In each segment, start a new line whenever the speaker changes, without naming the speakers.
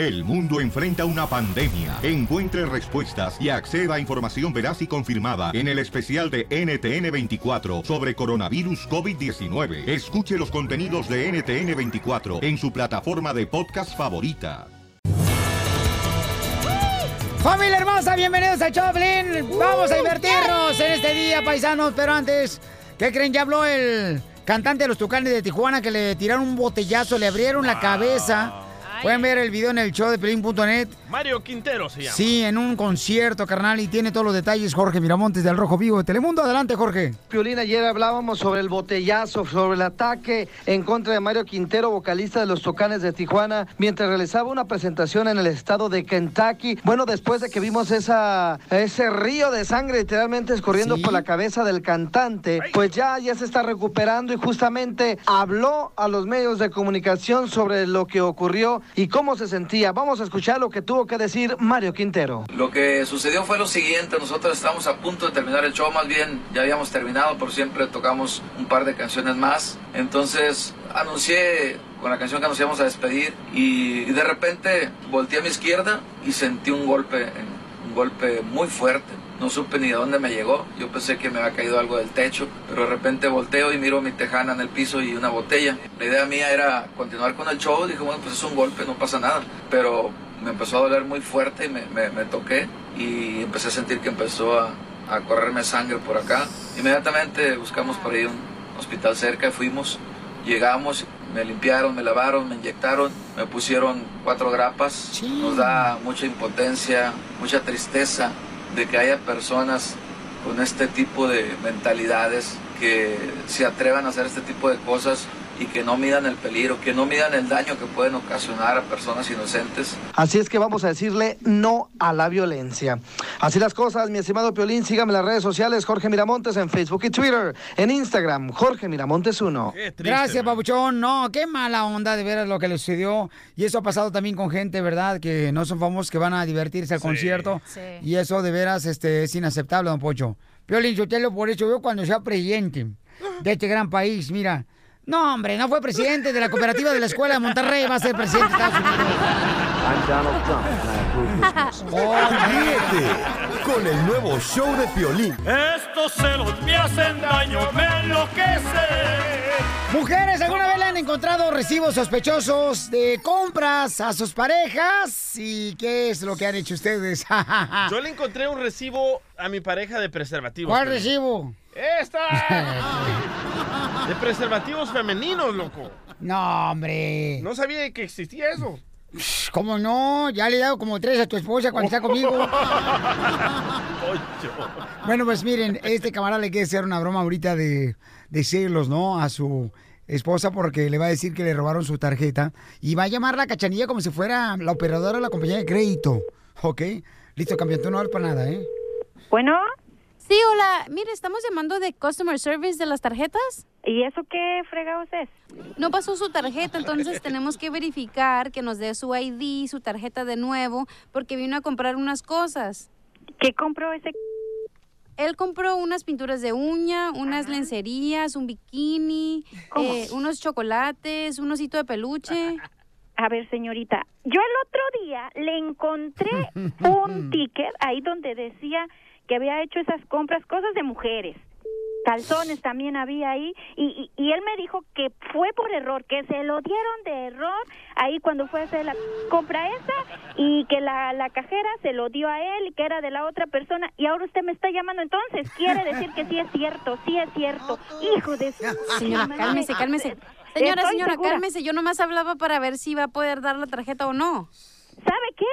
El mundo enfrenta una pandemia. Encuentre respuestas y acceda a información veraz y confirmada en el especial de NTN24 sobre coronavirus COVID-19. Escuche los contenidos de NTN24 en su plataforma de podcast favorita.
Familia hermosa, bienvenidos a Choplin. Vamos a divertirnos en este día, paisanos. Pero antes, ¿qué creen? Ya habló el cantante de los Tucanes de Tijuana que le tiraron un botellazo, le abrieron la cabeza. Pueden ver el video en el show de Pelín.net.
Mario Quintero se llama.
Sí, en un concierto, carnal, y tiene todos los detalles Jorge Miramontes del Rojo Vivo de Telemundo. Adelante, Jorge.
Piolín, ayer hablábamos sobre el botellazo, sobre el ataque en contra de Mario Quintero, vocalista de los Tocanes de Tijuana, mientras realizaba una presentación en el estado de Kentucky. Bueno, después de que vimos esa, ese río de sangre literalmente escurriendo por la cabeza del cantante, pues ya, ya se está recuperando y justamente habló a los medios de comunicación sobre lo que ocurrió y cómo se sentía. Vamos a escuchar lo que tuvo que decir Mario Quintero.
Lo que sucedió fue lo siguiente, nosotros estábamos a punto de terminar el show, más bien ya habíamos terminado, por siempre tocamos un par de canciones más. Entonces anuncié con la canción que nos íbamos a despedir y, y de repente volteé a mi izquierda y sentí un golpe, un golpe muy fuerte. No supe ni de dónde me llegó. Yo pensé que me había caído algo del techo, pero de repente volteo y miro mi tejana en el piso y una botella. La idea mía era continuar con el show. Dije, bueno, pues es un golpe, no pasa nada. Pero me empezó a doler muy fuerte y me, me, me toqué y empecé a sentir que empezó a, a correrme sangre por acá. Inmediatamente buscamos por ahí un hospital cerca y fuimos. Llegamos, me limpiaron, me lavaron, me inyectaron, me pusieron cuatro grapas. Nos da mucha impotencia, mucha tristeza de que haya personas con este tipo de mentalidades que se atrevan a hacer este tipo de cosas y que no midan el peligro, que no midan el daño que pueden ocasionar a personas inocentes.
Así es que vamos a decirle no a la violencia. Así las cosas, mi estimado Piolín, sígame en las redes sociales, Jorge Miramontes en Facebook y Twitter, en Instagram, Jorge Miramontes 1.
Gracias, Pabuchón. No, qué mala onda de veras lo que le sucedió. Y eso ha pasado también con gente, ¿verdad? Que no son famosos, que van a divertirse al concierto.
Sí.
Y eso de veras este, es inaceptable, don Pocho. Piolín Sotelo, por eso yo cuando sea presidente de este gran país, mira. No, hombre, no fue presidente de la cooperativa de la escuela de Monterrey, va a ser presidente de Estados Unidos.
I'm Donald Trump, and I approve this
Ríete con el nuevo show de Piolín.
Estos celos me hacen daño, me enloquece.
Mujeres, ¿alguna vez le han encontrado recibos sospechosos de compras a sus parejas? ¿Y qué es lo que han hecho ustedes?
Yo le encontré un recibo a mi pareja de preservativos.
¿Cuál
Piolín.
recibo?
¡Esta! De preservativos femeninos, loco.
No, hombre.
No sabía que existía eso.
¿Cómo no? Ya le he dado como tres a tu esposa cuando está conmigo. Bueno, pues miren, este camarada le quiere hacer una broma ahorita de, de celos, ¿no? A su esposa porque le va a decir que le robaron su tarjeta y va a llamar la cachanilla como si fuera la operadora de la compañía de crédito. ¿Ok? Listo, campeón, tú no para nada, ¿eh?
Bueno.
Sí, hola. Mire, estamos llamando de Customer Service de las tarjetas.
¿Y eso qué fregados es?
No pasó su tarjeta, entonces tenemos que verificar que nos dé su ID, su tarjeta de nuevo, porque vino a comprar unas cosas.
¿Qué compró ese?
Él compró unas pinturas de uña, unas lencerías, un bikini, eh, unos chocolates, un osito de peluche.
A ver, señorita, yo el otro día le encontré un ticket ahí donde decía que había hecho esas compras, cosas de mujeres. Calzones también había ahí y, y, y él me dijo que fue por error, que se lo dieron de error ahí cuando fue a hacer la compra esa y que la, la cajera se lo dio a él y que era de la otra persona y ahora usted me está llamando entonces quiere decir que sí es cierto, sí es cierto. Hijo de su...
Señora, cálmese, cálmese. Señora,
Estoy
señora,
segura.
cálmese. Yo nomás hablaba para ver si va a poder dar la tarjeta o no.
¿Sabe qué?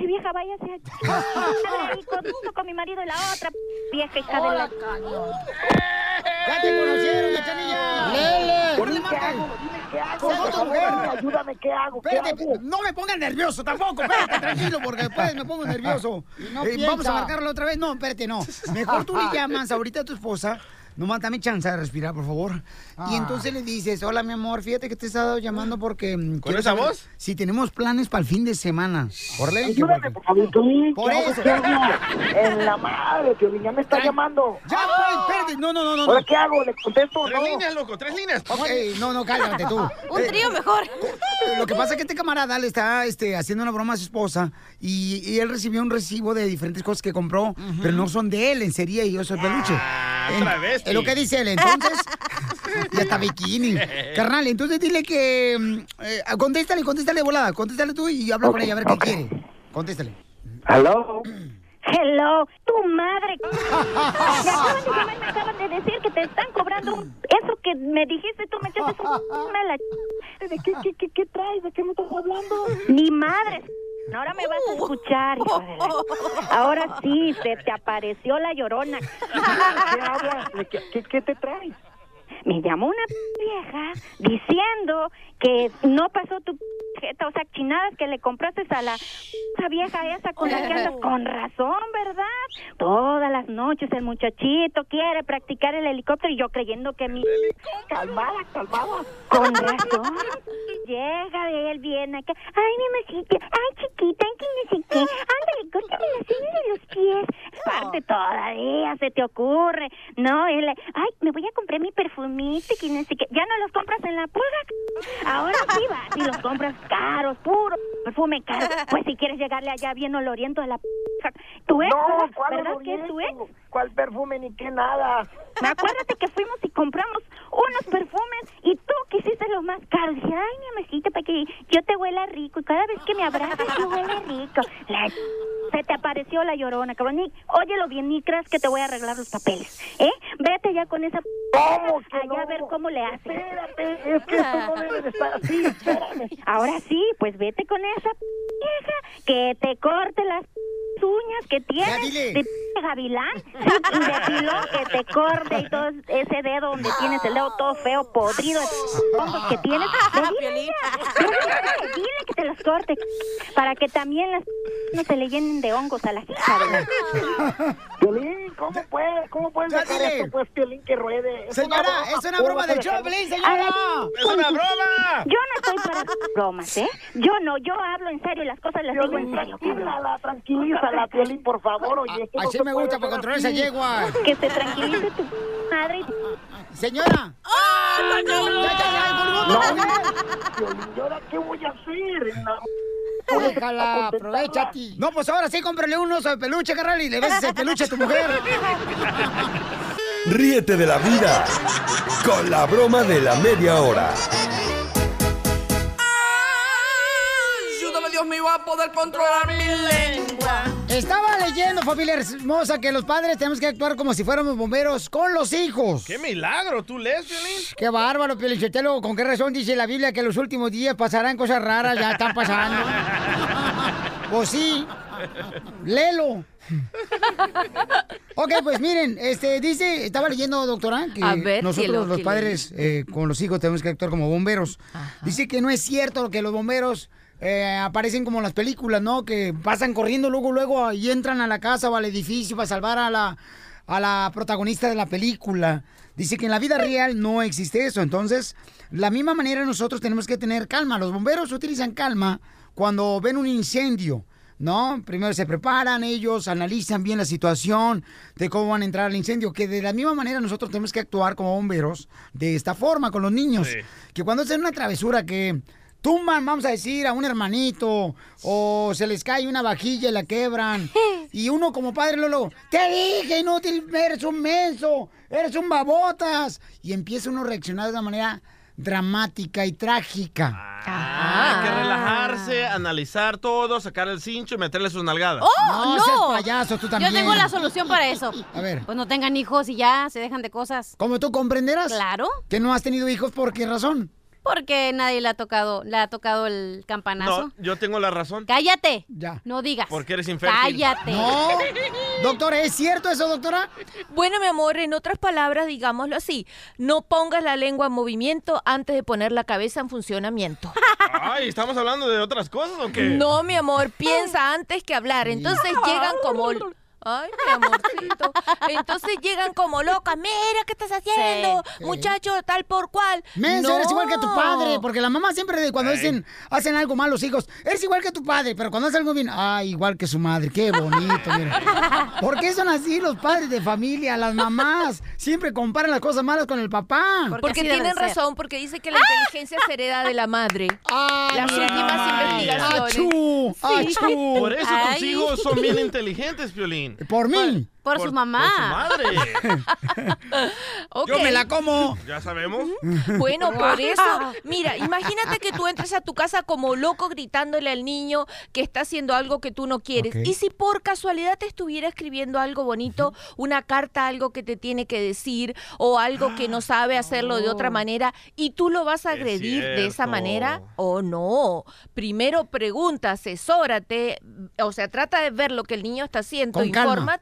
Che vieja, váyase a... ahí con, con mi marido y la otra vieja hija de la...
¡Ya te conocieron, cachanilla! ¡Lele!
Por qué hago? Dime qué hago, ayúdame, ¿qué hago?
No me pongas nervioso tampoco, espérate, tranquilo, porque después me pongo nervioso.
no
Eh, vamos a marcarlo otra vez. No, espérate, no. Mejor tú le llamas ahorita a tu esposa nomás dame chance de respirar, por favor. Y entonces le dices, hola, mi amor, fíjate que te he estado llamando porque... mm, quiero
esa
saber
voz?
Si tenemos planes para el fin de semana. Por ley. que-
Ayúdame, por favor, Piolín.
Por eso.
En la madre, Piolín, ya me está llamando.
Ya, pues, espérate. No, no, no, no.
¿Ahora qué hago? ¿Le contesto
Tres
no?
líneas, loco, tres líneas.
Ok, no, no, cállate tú.
Un
Eh,
trío mejor.
Lo que pasa es que este camarada le está este, haciendo una broma a su esposa y, y él recibió un recibo de diferentes cosas que compró, pero no son de él, en serie y eso es peluche.
Ah,
En-
travesti.
Es lo que dice él. Entonces, y hasta bikini. Carnal, entonces dile que. mm, eh, contéstale, contéstale volada. Contéstale tú y habla con
Ok,
ella a ver qué
ok.
quiere. Contéstale.
¿Aló?
Hello, tu madre. Me acaban de llamar, me acaban de decir que te están cobrando un- eso que me dijiste, tú me echaste un me la
¿De qué, qué, qué, qué traes? ¿De qué me estás hablando?
Ni madre. Ahora me vas a escuchar, hijo de la... Ahora sí, se te apareció la llorona.
¿Qué hablas? ¿De qué, qué, qué te traes?
Me llamó una vieja diciendo que no pasó tu jeta, o sea, chinadas que le compraste a la esa vieja esa con la que andas con razón, ¿verdad? Todas las noches el muchachito quiere practicar el helicóptero y yo creyendo que mi
Calmada, calmada.
con razón. Llega de él, viene acá. Ay, mi masita. Ay, chiquita. Ay, que no sé qué. Ándale, córtame las uñas de los pies. Aparte, todavía se te ocurre. No, él. Ay, me voy a comprar mi perfumito. Que no sé qué. Ya no los compras en la pulga. Ahora sí vas y los compras caros, puro perfume caro. Pues si quieres llegarle allá bien oloriento a la. Tu ex,
No. ¿cuál
¿verdad que es tu ex?
¿Cuál perfume ni qué nada?
Acuérdate que fuimos y compramos unos perfumes y tú quisiste los más caros. Dije, ay, mi amorcito, para que yo te huela rico. Y cada vez que me abrazas, yo huele rico. La se te apareció la llorona, cabrón. Ni, óyelo bien, ni creas que te voy a arreglar los papeles. ¿Eh? Vete ya con esa...
¿Cómo que
Allá
no?
a ver cómo le haces.
Espérate, es que esto no debe de estar así, espérame.
Ahora sí, pues vete con esa vieja que te corte las uñas que tienes de gavilán y de pilón que te corte y todo ese dedo donde tienes el dedo todo feo, podrido, de hongos que tienes. Dile, dile, dile que te los corte para que también las no se le llenen de hongos a la hija de la-
Piolín, ¿cómo puedes? ¿Cómo puedes
dile.
esto, pues, Piolín, que ruede? Es
Señora, es una
¿cómo
broma del show, señora.
¡Es una broma!
Yo no estoy para bromas, ¿eh? Yo no, yo hablo en serio y las cosas las digo en serio, cabrón.
Piolín, por favor, oye. no
Así me gusta para controlar esa yegua.
Que se tranquilice tu madre
Señora. Ya, ya, ya, colgó
No,
otra vez.
Piolín, ¿y ahora qué voy a hacer?
Déjala, aprovechate. No, pues ahora sí, cómprale un oso de peluche, carnal, y le beses el peluche a tu mujer.
Ríete de la vida con la broma de la media hora.
Ayúdame, Dios mío, a poder controlar mi lengua.
Estaba leyendo, familia hermosa, que los padres tenemos que actuar como si fuéramos bomberos con los hijos.
¡Qué milagro! ¿Tú lees, Piolín?
Qué bárbaro, Pielichotelo. ¿Con qué razón dice la Biblia que los últimos días pasarán cosas raras? Ya están pasando. Pues sí. Léelo. Ok, pues miren, este dice, estaba leyendo, doctora, que
A ver,
nosotros
cielo,
los
¿qué
padres eh, con los hijos tenemos que actuar como bomberos. Dice que no es cierto que los bomberos eh, aparecen como en las películas, ¿no? Que pasan corriendo luego, luego y entran a la casa o al edificio para salvar a la, a la protagonista de la película. Dice que en la vida real no existe eso. Entonces, la misma manera nosotros tenemos que tener calma. Los bomberos utilizan calma cuando ven un incendio. ¿no? Primero se preparan ellos, analizan bien la situación de cómo van a entrar al incendio, que de la misma manera nosotros tenemos que actuar como bomberos de esta forma con los niños.
Sí.
Que cuando hacen una travesura que tumban, vamos a decir, a un hermanito, o se les cae una vajilla y la quebran, y uno como padre Lolo, te dije, inútil, eres un menso, eres un babotas, y empieza uno a reaccionar de una manera dramática y trágica.
Ah, hay que relajarse, analizar todo, sacar el cincho y meterle sus nalgadas.
¡Oh,
No
no!
seas payaso, tú también.
Yo tengo la solución para eso.
A ver.
Pues no tengan hijos y ya se dejan de cosas.
¿Cómo tú comprenderás?
Claro.
Que no has tenido hijos, ¿por qué razón?
Porque nadie le ha tocado, le ha tocado el campanazo.
No, yo tengo la razón.
Cállate.
Ya.
No digas.
Porque eres infértil.
Cállate.
No. Doctora, ¿es cierto eso, doctora?
Bueno, mi amor, en otras palabras, digámoslo así, no pongas la lengua en movimiento antes de poner la cabeza en funcionamiento.
Ay, ¿estamos hablando de otras cosas o qué?
No, mi amor, piensa antes que hablar. Entonces llegan como Ay, mi amorcito. Entonces llegan como locas. Mira, ¿qué estás haciendo?
Sí.
Muchacho, tal por cual.
Menso, eres igual que tu
No.
padre, porque la mamá siempre cuando dicen, hacen algo mal los hijos, eres igual que tu padre, pero cuando hacen algo bien, ay, igual que su madre, qué bonito, mira. ¿Por qué son así los padres de familia, las mamás? Siempre comparan las cosas malas con el papá.
Porque, tienen razón, porque dice que la inteligencia se hereda de la madre. Las últimas
Ay.
investigaciones.
Achú, achú.
Por eso tus
Ay.
hijos son bien inteligentes,
Por mí.
Por, su mamá.
Por su madre.
Ok.
Yo me la como.
¿Ya sabemos?
Bueno, por eso, mira, imagínate que tú entres a tu casa como loco gritándole al niño que está haciendo algo que tú no quieres. Y si por casualidad te estuviera escribiendo algo bonito, una carta, algo que te tiene que decir o algo que no sabe hacerlo de otra manera y tú lo vas a
Es
agredir de esa manera o no. Primero pregunta, asesórate, o sea, trata de ver lo que el niño está haciendo,
Con calma.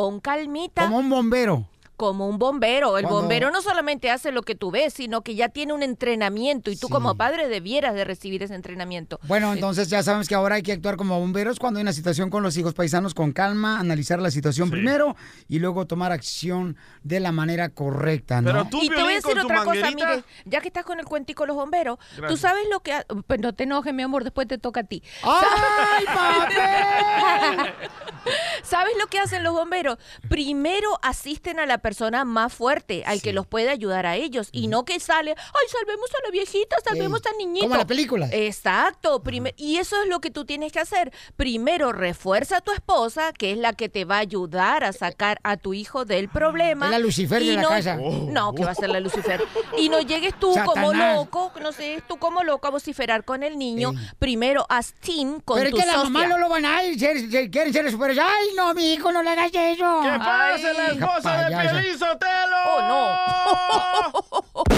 Con calmita
Como un bombero.
Como un bombero. El
Cuando-
bombero no solamente hace lo que tú ves, sino que ya tiene un entrenamiento y tú
Sí.
como padre debieras de recibir ese entrenamiento.
Bueno, entonces ya sabemos que ahora hay que actuar como bomberos cuando hay una situación con los hijos paisanos con calma, analizar la situación
Sí.
primero y luego tomar acción de la manera correcta, ¿no?
Pero tú,
y te voy a decir otra cosa, mire, ya que estás con el cuentico de los bomberos, tú sabes lo que... ha- Pues no te enojes, mi amor, después te toca a ti.
¡Ay, papel!
¿Sabes lo que hacen los bomberos? Primero asisten a la persona más fuerte, al que los puede ayudar a ellos, y no que sale, ay, salvemos a la viejita, salvemos
Ey,
al niñito.
como la película.
Exacto. primer- y eso es lo que tú tienes que hacer. Primero refuerza a tu esposa, que es la que te va a ayudar a sacar a tu hijo del problema.
Es la Lucifer de la
no-
casa.
No, que va a ser la Lucifer. Y no llegues tú como loco, no sé, tú como loco a vociferar con el niño.
Ey.
Primero haz team con
Pero es que la mamá no lo van a ir, ser- ser- quieren ser superiores. ¡Ay, no, mi hijo, no le hagas eso!
¿Qué pasa, la esposa de. Piolín Sotelo?
Oh, no.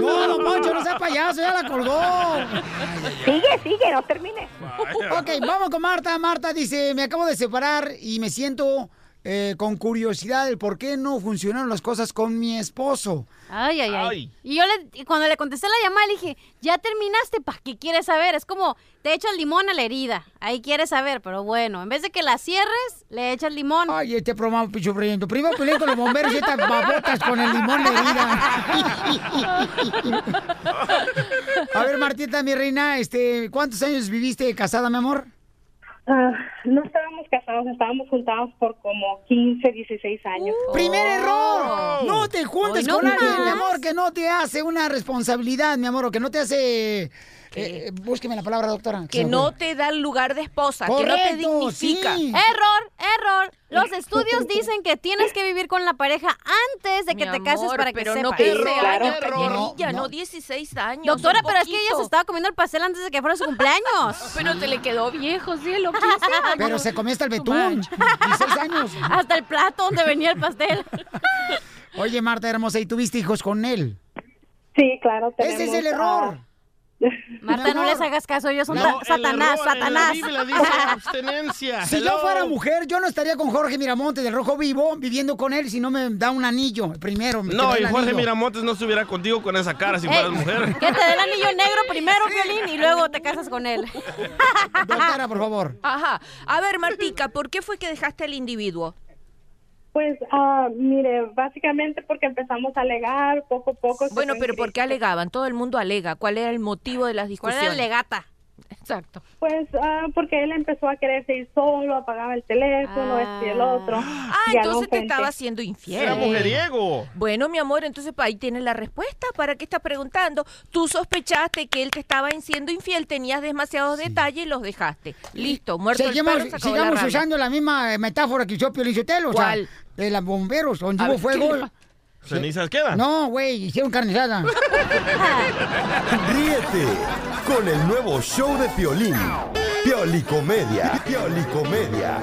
No, don Poncho, no sea payaso, ya la colgó.
Sigue, sigue, no termine.
Vaya.
Ok, vamos con Marta. Marta dice, me acabo de separar y me siento eh, con curiosidad del por qué no funcionaron las cosas con mi esposo.
Ay, ay, ay.
Ay.
Y yo le, y cuando le contesté la llamada le dije, ya terminaste, ¿para qué quieres saber? Es como, te echas limón a la herida. Ahí quieres saber, pero bueno, en vez de que la cierres, le echas limón.
Ay, este programa picho brillante. Primero peleé con los bomberos y estas babotas con el limón de herida. A ver, Martita, mi reina, este, ¿cuántos años viviste casada, mi amor?
Ah, no estábamos casados, estábamos juntados por como 15, 16 años.
¡Primer error! No te juntes
Hoy no
con alguien,
más.
mi amor, que no te hace una responsabilidad, mi amor, o que no te hace... eh, búsqueme la palabra, doctora.
Que no te da el lugar de esposa, que no te dignifica.
sí.
Error, error. Los estudios dicen que tienes que vivir con la pareja antes de que
Mi
te cases
amor,
para que
pero
sepas.
no 15
Claro.
años,
No,
no,
no.
16 años.
Doctora, pero es que ella se estaba comiendo el pastel antes de que fuera su cumpleaños.
Pero te le quedó viejo, cielo, 15 años.
Pero se comió hasta el betún. 16 años.
Hasta el plato donde venía el pastel.
Oye, Marta hermosa, ¿y tuviste hijos con él?
Sí, claro.
Ese es
tenemos,
el error.
Marta, no les hagas caso, ellos son
No,
Satanás,
error en la
Satanás.
Biblia dice abstenencia.
Si
Hello.
yo fuera mujer, yo no estaría con Jorge Miramonte del Rojo Vivo viviendo con él si no me da un anillo primero. me
No, y Jorge
anillo.
Miramontes no estuviera contigo con esa cara si fueras
Ey,
mujer.
Que te dé el anillo negro primero, Violín, y luego te casas con él.
Doctora, por favor.
Ajá. A ver, Martica, ¿por qué fue que dejaste al individuo?
Pues, ah, mire, básicamente porque empezamos a alegar poco a poco.
Bueno, pero ¿por qué alegaban? Todo el mundo alega. ¿Cuál era el motivo de las
¿Cuál
discusiones?
era el legata?
Exacto.
Pues ah, porque él empezó a quererse ir solo, apagaba el teléfono,
Ah.
este y el otro.
Ah, entonces te estaba haciendo infiel.
Era mujeriego.
Bueno, mi amor, entonces ahí tienes la respuesta. ¿Para qué estás preguntando? Tú sospechaste que él te estaba siendo infiel, tenías demasiados detalles y los dejaste. Listo, muerto
Seguimos,
el perro, se acabó la
sigamos usando la misma eh, metáfora que usó Pio Lizotelo, o sea,
¿Cuál?
De los bomberos, donde hubo
ver, ¿qué
fuego.
¿Cenizas quedan?
No, güey, hicieron carnizada.
Ríete con el nuevo show de Piolín. Piolicomedia. Piolicomedia.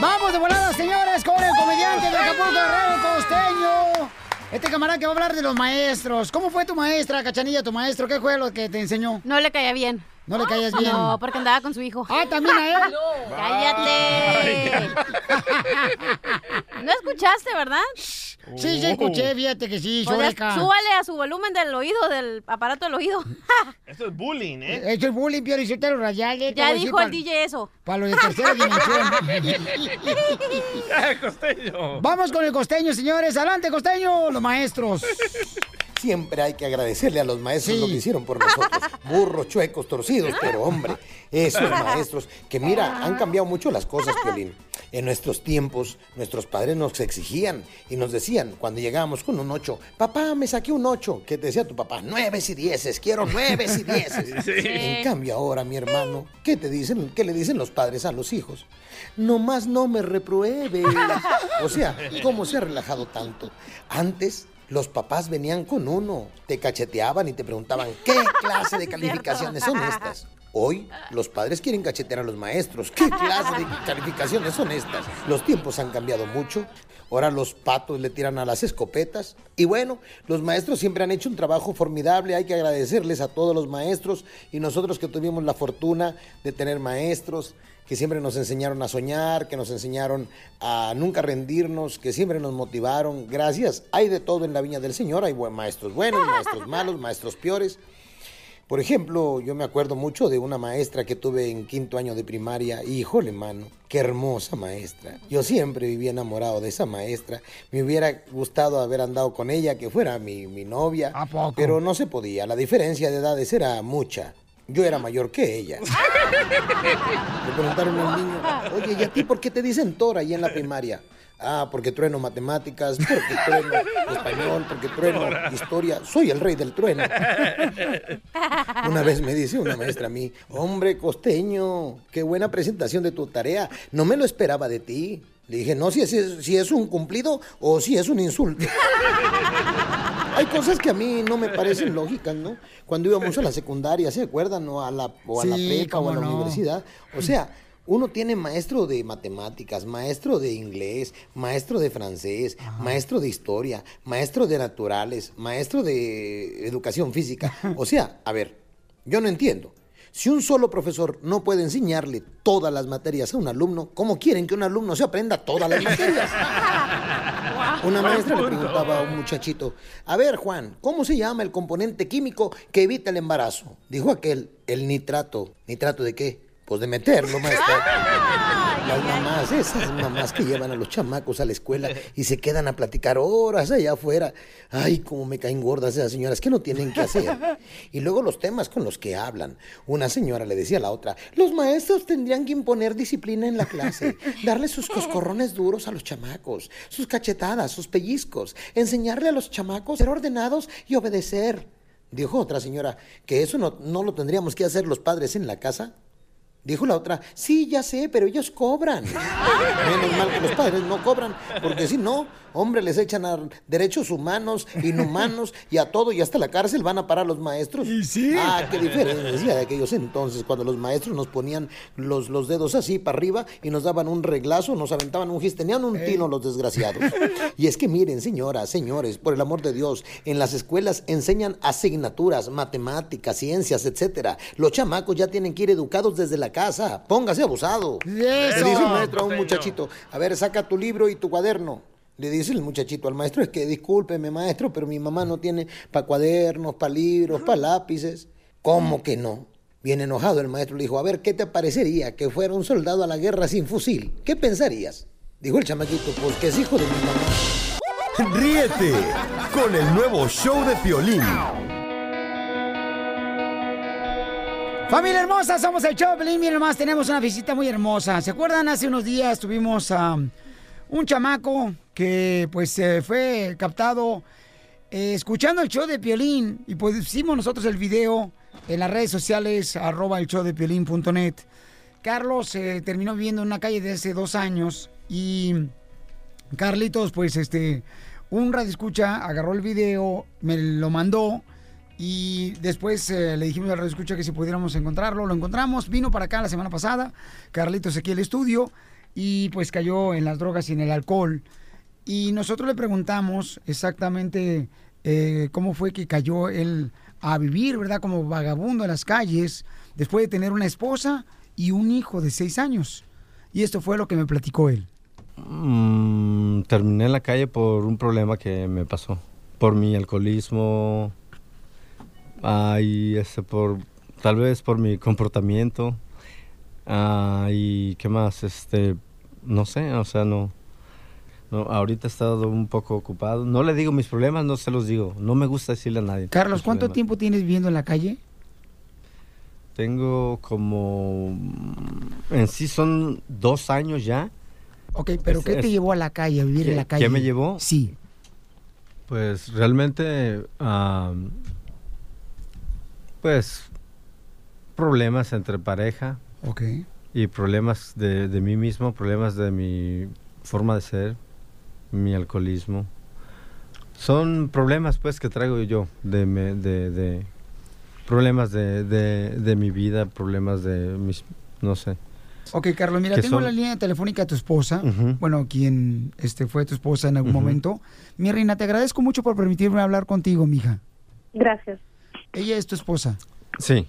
Vamos de volada, señores, con el comediante de Acapulco Guerrero Costeño. Este camarada que va a hablar de los maestros. ¿Cómo fue tu maestra, Cachanilla, tu maestro? ¿Qué fue lo que te enseñó?
No le caía bien.
¿No le caías bien?
No, porque andaba con su hijo.
Ah, ¿también a él?
¡Cállate! ¿No escuchaste, verdad?
Sí, sí, escuché, fíjate que sí,
Pues ya súbale a su volumen del oído, del aparato del oído.
Esto es bullying, ¿eh?
Esto es bullying, Pio Lizotero Rayal.
Ya dijo el DJ eso.
Para los de tercera dimensión.
costeño.
Vamos con el costeño, señores. Adelante, costeño, los maestros.
Siempre hay que agradecerle a los maestros lo que hicieron por nosotros. Burros, chuecos, torcidos, pero hombre, esos maestros que mira, han cambiado mucho las cosas, Piolín. En nuestros tiempos, nuestros padres nos exigían y nos decían, cuando llegábamos con un 8, papá, me saqué un 8. ¿Qué te decía tu papá? Nueves y dieces, quiero nueves y dieces.
Sí.
En cambio ahora, mi hermano, ¿qué te dicen? ¿Qué le dicen los padres a los hijos? Nomás no me repruebes. O sea, ¿cómo se ha relajado tanto? Antes los papás venían con uno, te cacheteaban y te preguntaban, ¿qué clase de calificaciones son estas? Hoy los padres quieren cachetear a los maestros. ¿Qué clase de calificaciones son estas? Los tiempos han cambiado mucho. Ahora los patos le tiran a las escopetas. Y bueno, los maestros siempre han hecho un trabajo formidable. Hay que agradecerles a todos los maestros y nosotros que tuvimos la fortuna de tener maestros que siempre nos enseñaron a soñar, que nos enseñaron a nunca rendirnos, que siempre nos motivaron. Gracias. Hay de todo en la viña del Señor. Hay maestros buenos, maestros malos, maestros peores. Por ejemplo, yo me acuerdo mucho de una maestra que tuve en quinto año de primaria. Híjole, mano, qué hermosa maestra. Yo siempre vivía enamorado de esa maestra. Me hubiera gustado haber andado con ella, que fuera mi, mi novia. Pero no se podía. La diferencia de edades era mucha. Yo era mayor que ella. Le preguntaron al niño, oye, ¿y a ti por qué te dicen Tora ahí en la primaria? Ah, porque trueno matemáticas, porque trueno español, porque trueno historia. Soy el rey del trueno. Una vez me dice una maestra a mí, hombre costeño, qué buena presentación de tu tarea. No me lo esperaba de ti. Le dije, no, si es, si es un cumplido o si es un insulto. Hay cosas que a mí no me parecen lógicas, ¿no? Cuando íbamos a la secundaria, ¿se acuerdan? O a la, o a la prepa o a la
no.
universidad. O sea, uno tiene maestro de matemáticas, maestro de inglés, maestro de francés, maestro de historia, maestro de naturales, maestro de educación física. O sea, a ver, yo no entiendo. Si un solo profesor no puede enseñarle todas las materias a un alumno, ¿cómo quieren que un alumno se aprenda todas las materias? Una maestra le preguntaba a un muchachito, a ver Juan, ¿cómo se llama el componente químico que evita el embarazo? Dijo aquel, el nitrato. ¿Nitrato de qué? Pues de meterlo, maestra. Las mamás, esas mamás que llevan a los chamacos a la escuela y se quedan a platicar horas allá afuera. Ay, cómo me caen gordas esas señoras que no tienen que hacer. Y luego los temas con los que hablan. Una señora le decía a la otra, los maestros tendrían que imponer disciplina en la clase, darle sus coscorrones duros a los chamacos, sus cachetadas, sus pellizcos, enseñarle a los chamacos a ser ordenados y obedecer. Dijo otra señora, que eso no, no lo tendríamos que hacer los padres en la casa. Dijo la otra, sí, ya sé, pero ellos cobran. Menos mal que los padres no cobran, porque si no, hombre, les echan a derechos humanos, inhumanos y a todo, y hasta la cárcel van a parar los maestros. Ah, qué diferencia de aquellos entonces, cuando los maestros nos ponían los, los dedos así para arriba y nos daban un reglazo, nos aventaban un gis, tenían un tino los desgraciados. Y es que miren, señoras, señores, por el amor de Dios, en las escuelas enseñan asignaturas, matemáticas, ciencias, etcétera. Los chamacos ya tienen que ir educados desde la casa. Póngase abusado. Le dice un maestro a un muchachito, a ver, saca tu libro y tu cuaderno. Le dice el muchachito al maestro, es que discúlpeme maestro, pero mi mamá no tiene para cuadernos, para libros, para lápices. ¿Cómo que no? Bien enojado el maestro le dijo, a ver, ¿qué te parecería que fuera un soldado a la guerra sin fusil? ¿Qué pensarías? Dijo el chamaquito, pues que es hijo de mi mamá.
Ríete con el nuevo show de Piolín.
Familia hermosa, somos el Choplin. Miren más, tenemos una visita muy hermosa. ¿Se acuerdan? Hace unos días tuvimos a un chamaco que pues eh, fue captado eh, escuchando el show de Piolín y pues hicimos nosotros el video en las redes sociales arroba el show de Piolín.net. Carlos eh, terminó viviendo en una calle de hace dos años y Carlitos pues este un radio escucha agarró el video, me lo mandó y después eh, le dijimos al radio escucha que si pudiéramos encontrarlo, lo encontramos, vino para acá la semana pasada, Carlitos aquí al estudio y pues cayó en las drogas y en el alcohol. Y nosotros le preguntamos exactamente eh, cómo fue que cayó él a vivir, ¿verdad? Como vagabundo en las calles, después de tener una esposa y un hijo de seis años. Y esto fue lo que me platicó él.
mm, terminé en la calle por un problema que me pasó. Por mi alcoholismo, ah, y este, por, tal vez por mi comportamiento. ah, y qué más, este, no sé, o sea, no, no, ahorita he estado un poco ocupado. No le digo mis problemas, no se los digo. No me gusta decirle a nadie.
Carlos, ¿cuánto
problemas.
tiempo tienes viviendo en la calle?
Tengo como, en sí son dos años ya.
Ok, pero
Es-
¿qué te
es-
llevó a la calle, a vivir en
¿Qué-
la calle?
qué me llevó?
Sí.
Pues realmente, am, pues problemas entre pareja.
Ok.
Y problemas de, de mí mismo, problemas de mi forma de ser, mi alcoholismo. Son problemas pues que traigo yo, de, me- de, de- problemas de, de, de mi vida, problemas de mis, no sé.
Ok, Carlos, mira, tengo
son-
la línea telefónica de tu esposa. Bueno, quien este, fue tu esposa en algún momento. Mi reina, te agradezco mucho por permitirme hablar contigo, mija.
Gracias.
Ella es tu esposa.
Sí.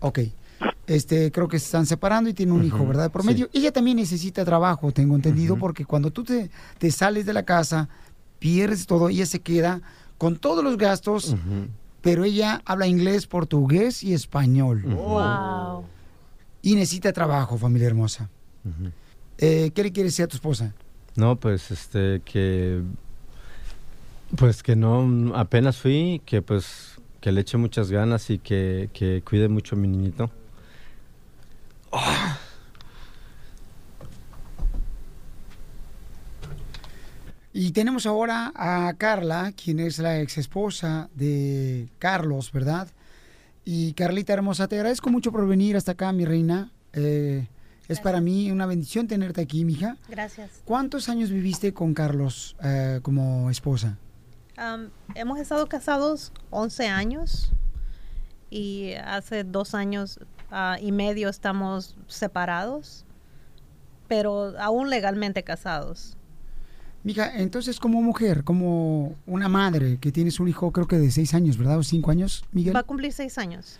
Ok. Este, creo que se están separando y tiene un hijo, ¿verdad? Por
sí.
medio. Ella también necesita trabajo, tengo entendido, porque cuando tú te, te sales de la casa, pierdes todo, ella se queda con todos los gastos, pero ella habla inglés, portugués y español.
Wow.
Y necesita trabajo, familia hermosa. Eh, ¿Qué le quieres decir a tu esposa?
No, pues este que pues que no apenas fui, que pues que le eche muchas ganas y que, que cuide mucho a mi niñito.
Y tenemos ahora a Carla, quien es la ex esposa de Carlos, ¿verdad? Y Carlita hermosa, te agradezco mucho por venir hasta acá, mi reina. Eh, es para mí una bendición tenerte aquí, mija.
Gracias.
¿Cuántos años viviste con Carlos eh, como esposa?
Am, hemos estado casados 11 años y hace dos años ah, y medio estamos separados, pero aún legalmente casados.
Mija, entonces como mujer, como una madre que tienes un hijo creo que de seis años, ¿verdad? ¿O cinco años, Miguel?
Va a cumplir seis años.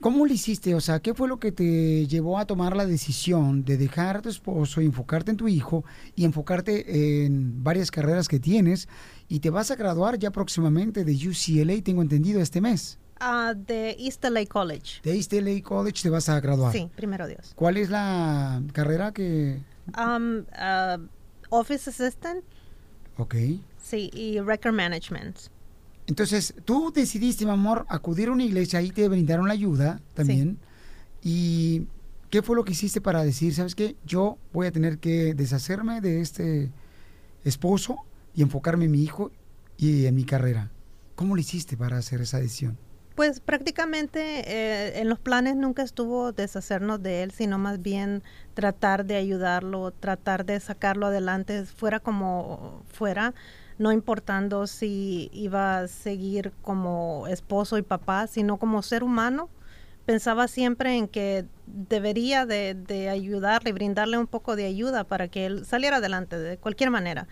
¿Cómo lo hiciste? O sea, ¿qué fue lo que te llevó a tomar la decisión de dejar a tu esposo y enfocarte en tu hijo y enfocarte en varias carreras que tienes y te vas a graduar ya próximamente de UCLA, tengo entendido, este mes?
Ah, de East LA College.
De East LA College te vas a graduar.
Sí, primero Dios.
¿Cuál es la carrera que...?
Am, ah, office Assistant,
Ok.
sí, y Record Management.
Entonces, tú decidiste, mi amor, acudir a una iglesia, ahí te brindaron la ayuda también. ¿Y qué fue lo que hiciste para decir, sabes qué? Yo voy a tener que deshacerme de este esposo y enfocarme en mi hijo y en mi carrera. ¿Cómo lo hiciste para hacer esa decisión?
Pues prácticamente eh, en los planes nunca estuvo deshacernos de él, sino más bien tratar de ayudarlo, tratar de sacarlo adelante, fuera como fuera, no importando si iba a seguir como esposo y papá, sino como ser humano. Pensaba siempre en que debería de, de ayudarle, brindarle un poco de ayuda para que él saliera adelante de cualquier manera.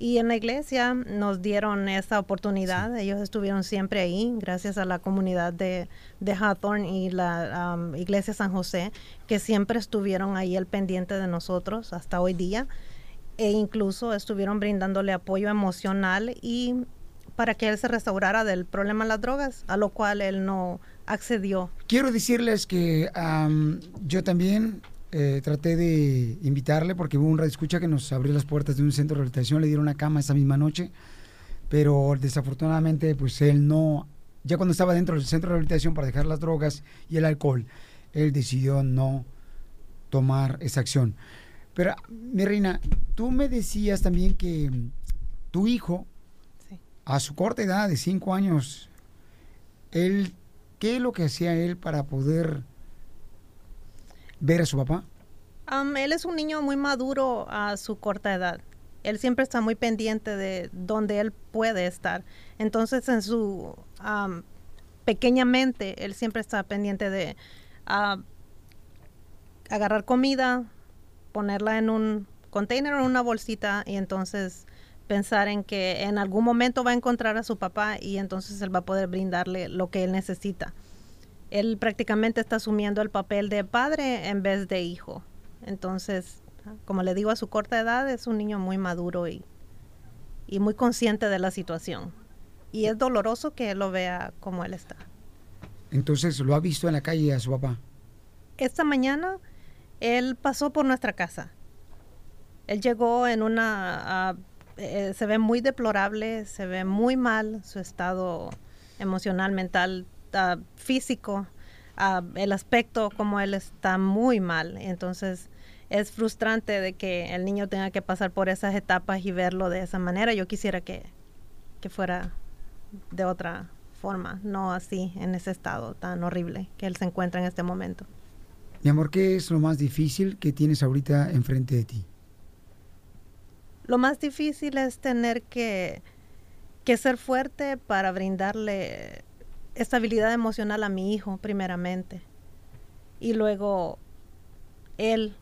Y en la iglesia nos dieron esa oportunidad. Ellos estuvieron siempre ahí, gracias a la comunidad de, de Hawthorne y la um, iglesia San José, que siempre estuvieron ahí al pendiente de nosotros hasta hoy día. E incluso estuvieron brindándole apoyo emocional y para que él se restaurara del problema de las drogas, a lo cual él no accedió.
Quiero decirles que yo también eh, traté de invitarle porque hubo un radio escucha que nos abrió las puertas de un centro de rehabilitación, le dieron una cama esa misma noche, pero desafortunadamente pues él no, ya cuando estaba dentro del centro de rehabilitación para dejar las drogas y el alcohol, él decidió no tomar esa acción. Pero mi reina, tú me decías también que tu hijo, a su corta edad de cinco años, él, ¿qué es lo que hacía él para poder ver a su papá?
Um, él es un niño muy maduro a su corta edad. Él siempre está muy pendiente de donde él puede estar. Entonces, en su um, pequeña mente, él siempre está pendiente de ah, agarrar comida, ponerla en un container o en una bolsita y entonces pensar en que en algún momento va a encontrar a su papá y entonces él va a poder brindarle lo que él necesita. Él prácticamente está asumiendo el papel de padre en vez de hijo. Entonces, Como le digo, a su corta edad es un niño muy maduro y, y muy consciente de la situación. Y es doloroso que él lo vea como él está.
Entonces, ¿lo ha visto en la calle a su papá?
Esta mañana él pasó por nuestra casa. Él llegó en una... eh, se ve muy deplorable, se ve muy mal su estado emocional, mental, ah, físico. ah, el aspecto como él está muy mal. Entonces es frustrante de que el niño tenga que pasar por esas etapas y verlo de esa manera. Yo quisiera que, que fuera de otra forma, no así, en ese estado tan horrible que él se encuentra en este momento.
Mi amor, ¿qué es lo más difícil que tienes ahorita enfrente de ti?
Lo más difícil es tener que, que ser fuerte para brindarle estabilidad emocional a mi hijo, primeramente. Y luego él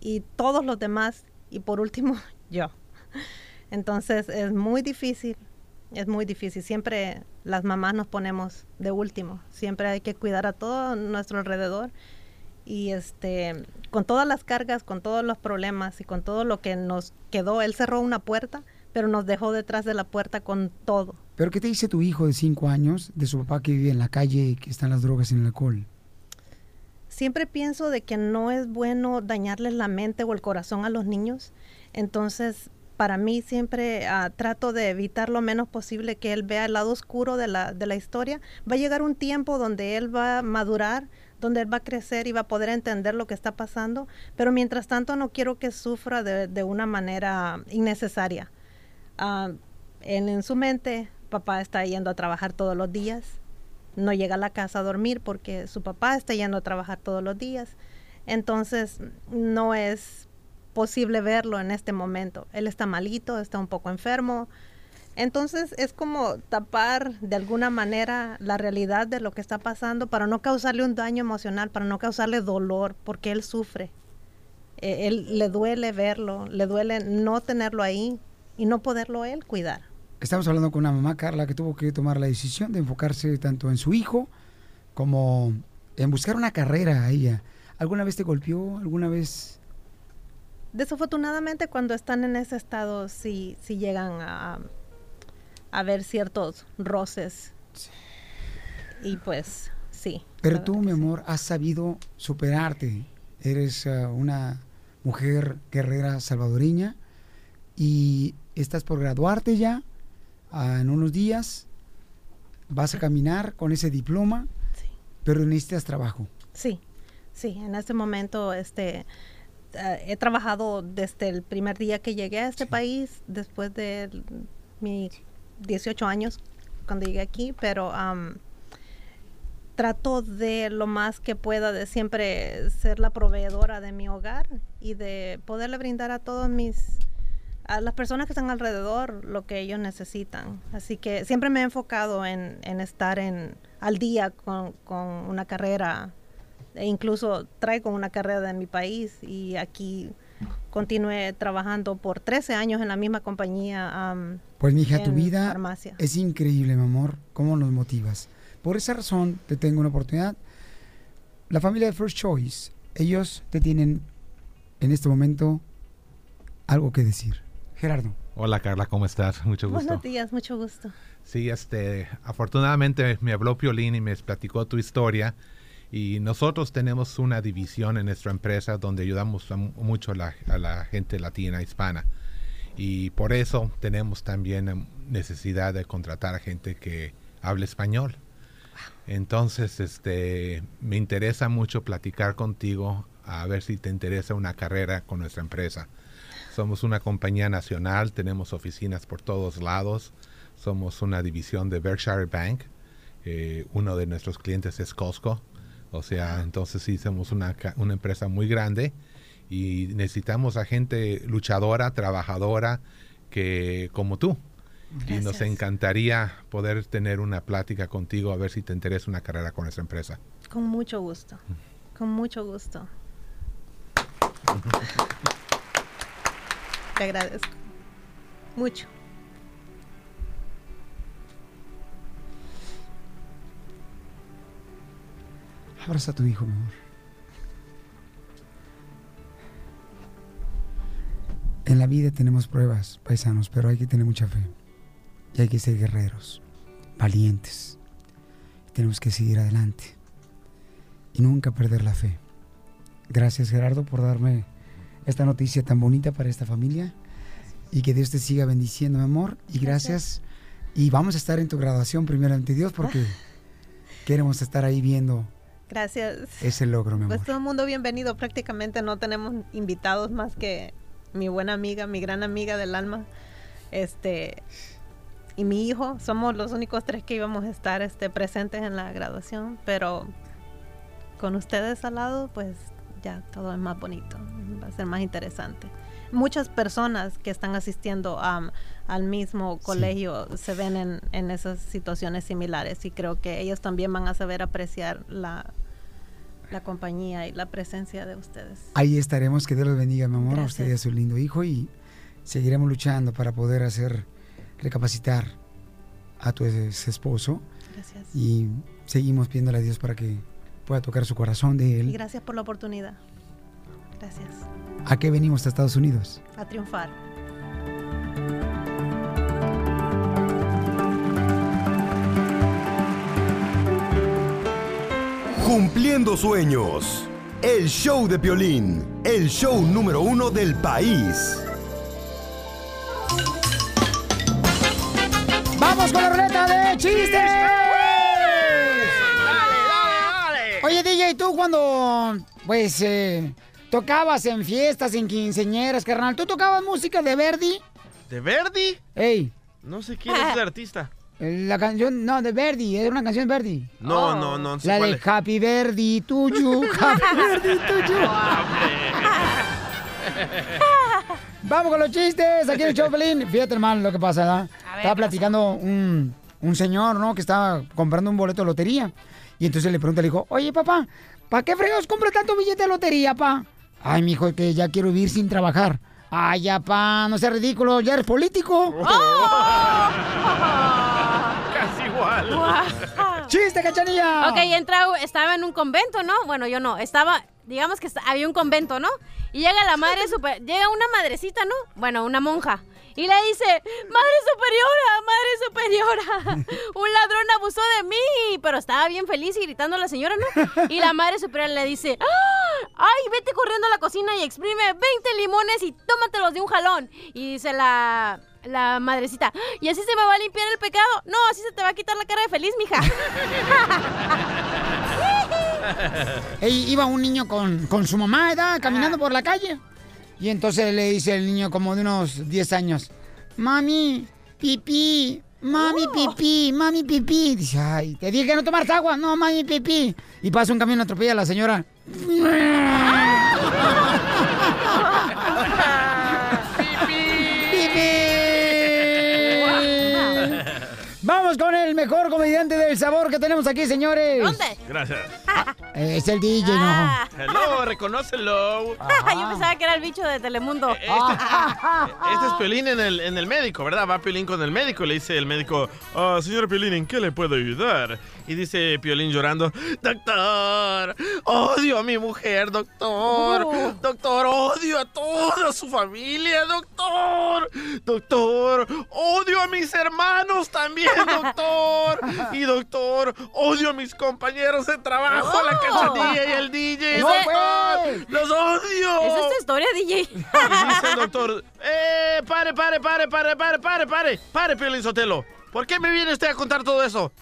y todos los demás. Y por último, yo. Entonces es muy difícil, es muy difícil. Siempre las mamás nos ponemos de último. Siempre hay que cuidar a todo nuestro alrededor. Y este, con todas las cargas, con todos los problemas y con todo lo que nos quedó, él cerró una puerta, pero nos dejó detrás de la puerta con todo.
¿Pero qué te dice tu hijo de cinco años de su papá que vive en la calle y que están las drogas y el alcohol?
siempre pienso de que no es bueno dañarles la mente o el corazón a los niños. Entonces, para mí siempre ah, trato de evitar lo menos posible que él vea el lado oscuro de la, de la historia. Va a llegar un tiempo donde él va a madurar, donde él va a crecer y va a poder entender lo que está pasando, pero mientras tanto no quiero que sufra de, de una manera innecesaria. Ah, en, en su mente, papá está yendo a trabajar todos los días, no llega a la casa a dormir porque su papá está yendo a trabajar todos los días. Entonces no es posible verlo en este momento. Él está malito, está un poco enfermo. Entonces es como tapar de alguna manera la realidad de lo que está pasando para no causarle un daño emocional, para no causarle dolor, porque él sufre. Eh, él le duele verlo, le duele no tenerlo ahí y no poderlo él cuidar.
Estamos hablando con una mamá, Carla, que tuvo que tomar la decisión de enfocarse tanto en su hijo como en buscar una carrera a ella. ¿Alguna vez te golpeó? ¿Alguna vez?
Desafortunadamente cuando están en ese estado sí, sí llegan a, a ver ciertos roces. Y pues sí.
Pero tú, mi amor, has sabido superarte. Eres ah, una mujer guerrera salvadoreña y estás por graduarte ya ah, en unos días. Vas a caminar con ese diploma, pero necesitas trabajo.
Sí, sí, en este momento este, eh, he trabajado desde el primer día que llegué a este país, después de mis 18 años cuando llegué aquí, pero am, trato de lo más que pueda de siempre ser la proveedora de mi hogar y de poderle brindar a todos mis a las personas que están alrededor lo que ellos necesitan. Así que siempre me he enfocado en, en estar en, al día con, con una carrera e incluso traigo una carrera de mi país y aquí continué trabajando por 13 años en la misma compañía.
Pues, mija, tu
en
vida
farmacia.
es increíble, mi amor. ¿Cómo nos motivas? Por esa razón te tengo una oportunidad. La familia de First Choice, ellos te tienen en este momento algo que decir. Gerardo.
Hola Carla, ¿cómo estás? Mucho gusto.
Buenos días, mucho gusto.
Sí, este, afortunadamente me habló Piolín y me platicó tu historia y nosotros tenemos una división en nuestra empresa donde ayudamos a mucho a la, a la gente latina hispana y por eso tenemos también em, necesidad de contratar a gente que hable español. Entonces, este, me interesa mucho platicar contigo a ver si te interesa una carrera con nuestra empresa. Somos una compañía nacional, tenemos oficinas por todos lados. Somos una división de Berkshire Bank. eh, uno de nuestros clientes es Costco. O sea, entonces sí somos una, una empresa muy grande y necesitamos a gente luchadora, trabajadora, que como tú. Y nos encantaría poder tener una plática contigo a ver si te interesa una carrera con nuestra empresa.
Con mucho gusto. Con mucho gusto. Te agradezco. Mucho.
Abraza a tu hijo, mi amor. En la vida tenemos pruebas, paisanos, pero hay que tener mucha fe. Y hay que ser guerreros, valientes. Tenemos que seguir adelante. Y nunca perder la fe. Gracias Gerardo por darme esta noticia tan bonita para esta familia. Y que Dios te siga bendiciendo, mi amor. Y gracias. Y vamos a estar en tu graduación, primeramente Dios, porque queremos estar ahí viendo
Gracias.
ese logro, mi amor.
Pues todo el mundo bienvenido. Prácticamente no tenemos invitados más que mi buena amiga, mi gran amiga del alma, este y mi hijo. Somos los únicos tres que íbamos a estar este, presentes en la graduación, pero con ustedes al lado, pues ya todo es más bonito, va a ser más interesante. Muchas personas que están asistiendo am, al mismo colegio se ven en, en esas situaciones similares y creo que ellos también van a saber apreciar la, la compañía y la presencia de ustedes.
Ahí estaremos, que Dios los bendiga, mi amor, a usted y a su lindo hijo y seguiremos luchando para poder hacer, recapacitar a tu ex esposo
Gracias.
y seguimos pidiéndole a Dios para que pueda tocar su corazón de
Y
él.
gracias por la oportunidad. Gracias.
¿A qué venimos a Estados Unidos?
A triunfar.
Cumpliendo sueños. El show de Piolín, el show número uno del país.
¡Vamos con la ruleta de chistes! Oye, DJ, tú cuando, pues, eh, tocabas en fiestas, en quinceñeras, carnal, ¿tú tocabas música de Verdi?
¿De Verdi?
Ey,
No sé quién es el artista.
La canción, no, de Verdi, era una canción de Verdi.
No, no, no, no sé
La
cuál
de
es.
Happy Verdi, tuyo, Happy Verdi, tuyo. Vamos con los chistes, aquí en el Choplin. Fíjate, hermano, lo que pasa, ¿verdad? Estaba platicando un, un señor, ¿no? Que estaba comprando un boleto de lotería. Y entonces le pregunta, le dijo, oye, papá, ¿para qué fregados compra tanto billete de lotería, pa? Ay, mijo, es que ya quiero vivir sin trabajar. Ay, ya, pa, no seas ridículo, ya eres político. ¡Chiste, cachanilla!
Ok, entra, estaba en un convento, ¿no? Bueno, yo no, estaba, digamos que había un convento, ¿no? Y llega la madre super, llega una madrecita, ¿no? Bueno, una monja. Y le dice, madre superiora, madre superiora, un ladrón abusó de mí, pero estaba bien feliz y gritando a la señora, ¿no? Y la madre superiora le dice, "¡Ah! ay, vete corriendo a la cocina y exprime 20 limones y tómatelos de un jalón. Y dice la, la madrecita, ¿y así se me va a limpiar el pecado? No, así se te va a quitar la cara de feliz, mija.
Iba un niño con, con su mamá, ¿verdad? Caminando por la calle. Y entonces le dice el niño como de unos 10 años, mami, pipí, mami, pipí, mami, pipí. Dice, ay, te dije que no tomaras agua. No, mami, pipí. Y pasa un camión, atropella a la señora. ¡Pipí! Vamos con el mejor comediante del sabor que tenemos aquí, señores.
¿Dónde?
Gracias.
Eh, Es el DJ, ¿no?
Hello, reconócelo.
Yo pensaba que era el bicho de Telemundo.
Este es Piolín en el, en el médico, ¿verdad? Va Piolín con el médico y le dice el médico, "Ah, señor Piolín, ¿en qué le puedo ayudar? Y dice Piolín llorando, doctor, odio a mi mujer, doctor.
Oh.
Doctor, odio a toda su familia, doctor. Doctor, odio a mis hermanos también, doctor. Y doctor, odio a mis compañeros de trabajo, a la cachanilla y el DJ.
No,
doctor,
pues.
los odio.
¿Esa es tu historia, DJ?
Y dice el doctor, eh, pare, pare, pare, pare, pare, pare, pare, pare, Piolín Sotelo. ¿Por qué me viene usted a contar todo eso?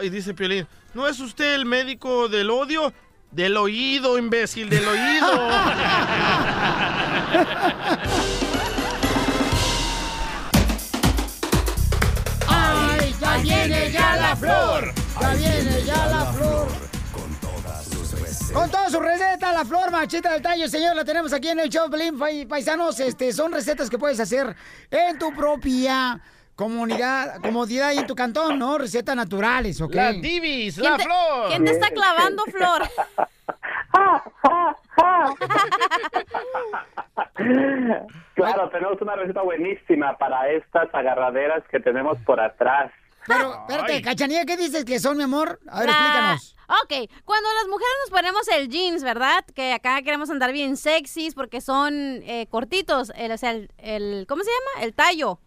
Y dice Piolín, ¿no es usted el médico del odio? Del oído, imbécil, del oído.
viene ya la flor! ¡Ya viene ya la flor! Con toda su receta, la flor machita del tallo, señor, la tenemos aquí en el show, Pelín, Pai- paisanos. Este, son recetas que puedes hacer en tu propia comunidad, comodidad y en tu cantón, ¿no? Recetas naturales, ¿ok?
Las divis,
¿Quién
la
te-
flor.
¿Quién te está clavando, Flor?
Claro, tenemos una receta buenísima para estas agarraderas que tenemos por atrás.
Pero, espérate, Cachanilla, ¿qué dices que son, mi amor? A ver,
La-
explícanos.
Ok, cuando las mujeres nos ponemos el jeans, ¿verdad? Que acá queremos andar bien sexys porque son eh, cortitos. El, o sea, el, el- ¿cómo se llama? El tallo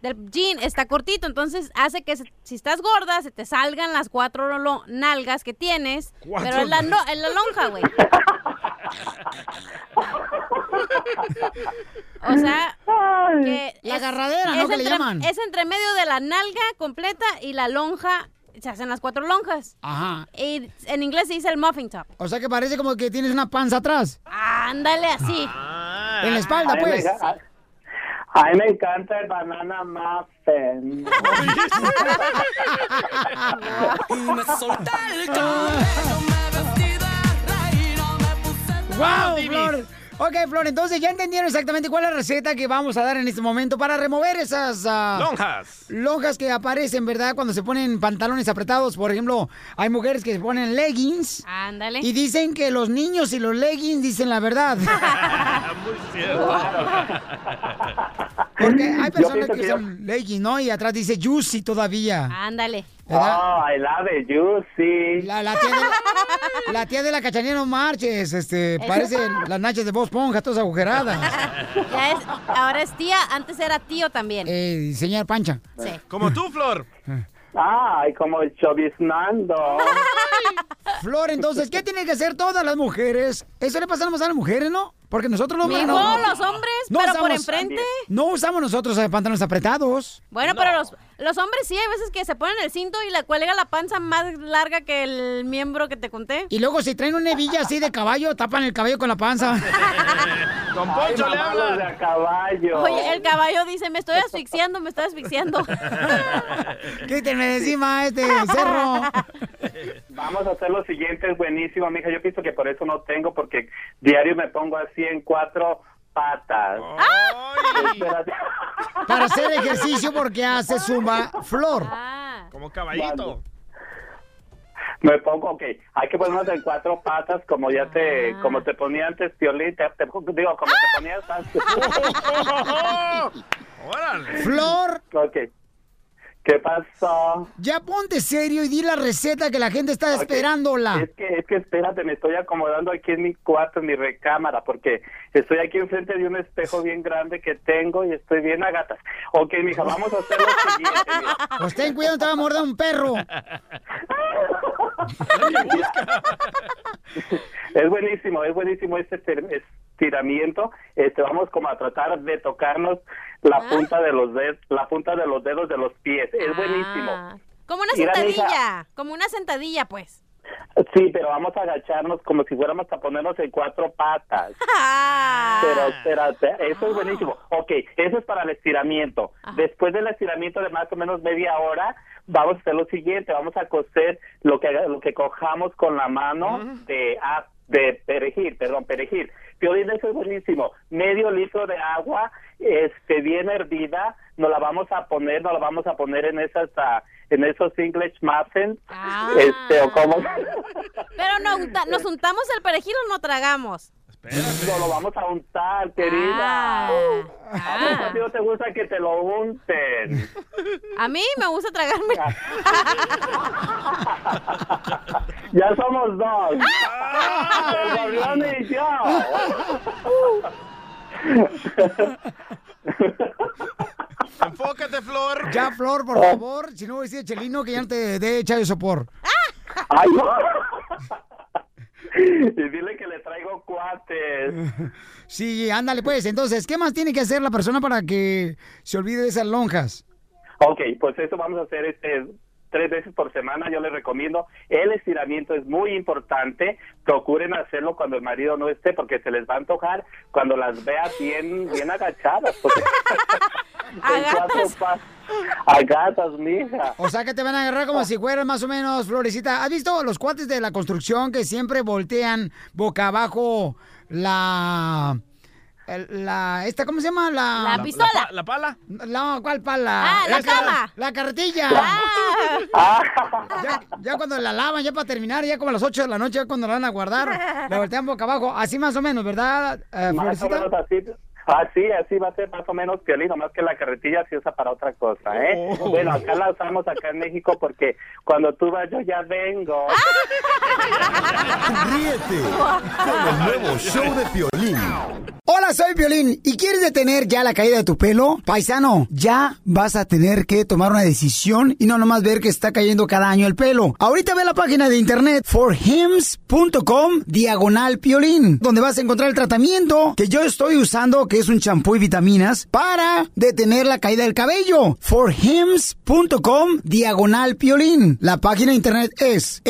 del jean está cortito, entonces hace que se- si estás gorda se te salgan las cuatro nalgas que tienes,
Cuatro
pero en la, no, en la lonja, güey. O sea, que
La
es-
agarradera, ¿no?
es
Que le
entre-
llaman.
Es entre medio de la nalga completa y la lonja, se hacen las cuatro lonjas.
Ajá.
Y en inglés se dice el muffin top.
O sea que parece como que tienes una panza atrás.
Ándale así.
En la espalda,
A me
pues.
A mí me encanta el banana muffin.
¡Wow, Flor! Ok, Flor, entonces ya entendieron exactamente cuál es la receta que vamos a dar en este momento para remover esas... ah,
Lonjas.
Lonjas que aparecen, ¿verdad? Cuando se ponen pantalones apretados. Por ejemplo, hay mujeres que se ponen leggings.
Ándale.
Y dicen que los niños y los leggings dicen la verdad.
Muy cierto.
Porque hay personas que
yo-
usan leggings, ¿no? Y atrás dice juicy todavía.
Ándale.
¿Verdad?
Oh, I love it, juicy.
La, la tía de la, la tía de la cachanilla no marches, este, parece las nachas de Bob Esponja, todas agujeradas.
Ya es, ahora es tía, antes era tío también.
Eh, señor Pancha.
Sí.
Como tú, Flor.
Ay, como choviznando.
Flor, entonces, ¿qué tienen que hacer todas las mujeres? Eso le pasa más a las mujeres, ¿no? Porque nosotros los hombres no.
los hombres, pero por enfrente.
No usamos nosotros eh, pantalones apretados.
Bueno, pero los, los hombres sí, hay veces que se ponen el cinto y le cuelga la panza más larga que el miembro que te conté.
Y luego si traen una hebilla así de caballo, tapan el cabello con la panza.
Don
Ay, mamá, los de a caballo.
Oye, el caballo dice, me estoy asfixiando, me estoy asfixiando.
Quítenme encima este cerro.
Vamos a hacer lo siguiente, es buenísimo, mija. Yo pienso que por eso no tengo, porque diario me pongo así en cuatro patas. Espérate.
Para hacer ejercicio porque hace zumba Flor.
Como caballito.
Me pongo, ok, hay que ponernos en cuatro patas como ya te, como te ponía antes, Piolín, te, te- digo, como te ponías antes.
Flor.
Ok. ¿Qué pasó?
Ya ponte serio y di la receta que la gente está esperándola.
Es que, es que espérate, me estoy acomodando aquí en mi cuarto, en mi recámara, porque estoy aquí enfrente de un espejo bien grande que tengo y estoy bien a gatas. Ok, mija, vamos a hacer lo siguiente. mira.
Pues ten cuidado, te va a morder un perro.
Es buenísimo, es buenísimo este estiramiento. Este, vamos como a tratar de tocarnos la
Ah.
punta de los dedos, la punta de los dedos de los pies. Es buenísimo.
Ah, Como una
Mira,
sentadilla, como una sentadilla, pues.
Sí, pero vamos a agacharnos como si fuéramos a ponernos en cuatro patas.
Ah.
Pero espérate, eso es buenísimo. Ok, eso es para el estiramiento. Después del estiramiento de más o menos media hora, vamos a hacer lo siguiente, vamos a cocer lo que lo que cojamos con la mano de ah, de perejil, perdón, perejil. Piolín, eso es buenísimo. Medio litro de agua, este, bien hervida, nos la vamos a poner, nos la vamos a poner en esas, ah, en esos English muffins, este, o como,
Pero no, nos untamos el perejil o no tragamos.
No lo vamos a untar, querida. ¿A poco a ti no te gusta que te lo unten?
A mí me gusta tragarme.
Ya somos dos. El Gabriel y yo.
Enfócate, Flor.
Ya, Flor, por favor. Si no, voy a decir a Chelino que ya no te dé de sopor.
Ay, no. Y dile que le traigo cuates.
Sí, ándale, pues. Entonces, ¿qué más tiene que hacer la persona para que se olvide de esas lonjas?
Ok, pues eso vamos a hacer este tres veces por semana, yo les recomiendo. El estiramiento es muy importante. Procuren hacerlo cuando el marido no esté, porque se les va a antojar cuando las vea bien, bien agachadas. porque- Agatas, mija.
O sea que te van a agarrar como si fueras más o menos florecita. ¿Has visto los cuates de la construcción que siempre voltean boca abajo la... el- la esta, ¿Cómo se llama? La,
La pistola.
pa- ¿La pala?
No, ¿cuál pala?
Ah, la
Esta,
cama.
La carretilla.
Ah.
Ya, ya cuando la lavan, ya para terminar, ya como a las 8 de la noche, ya cuando la van a guardar, la voltean boca abajo. Así más o menos, ¿verdad, eh,
Más o
Florecita?
menos así, Así, así va a ser más o menos piolín, más que la carretilla se usa para otra cosa, ¿eh?
Oh.
Bueno, acá la usamos acá en México porque cuando tú vas yo ya vengo.
Ríete con el nuevo show de Piolín.
Hola, soy Violín. ¿Y quieres detener ya la caída de tu pelo? Paisano, ya vas a tener que tomar una decisión y no nomás ver que está cayendo cada año el pelo. Ahorita ve la página de internet forhims.com diagonal piolín, donde vas a encontrar el tratamiento que yo estoy usando, es un champú y vitaminas, para detener la caída del cabello. forhims.com diagonal piolín. La página de internet es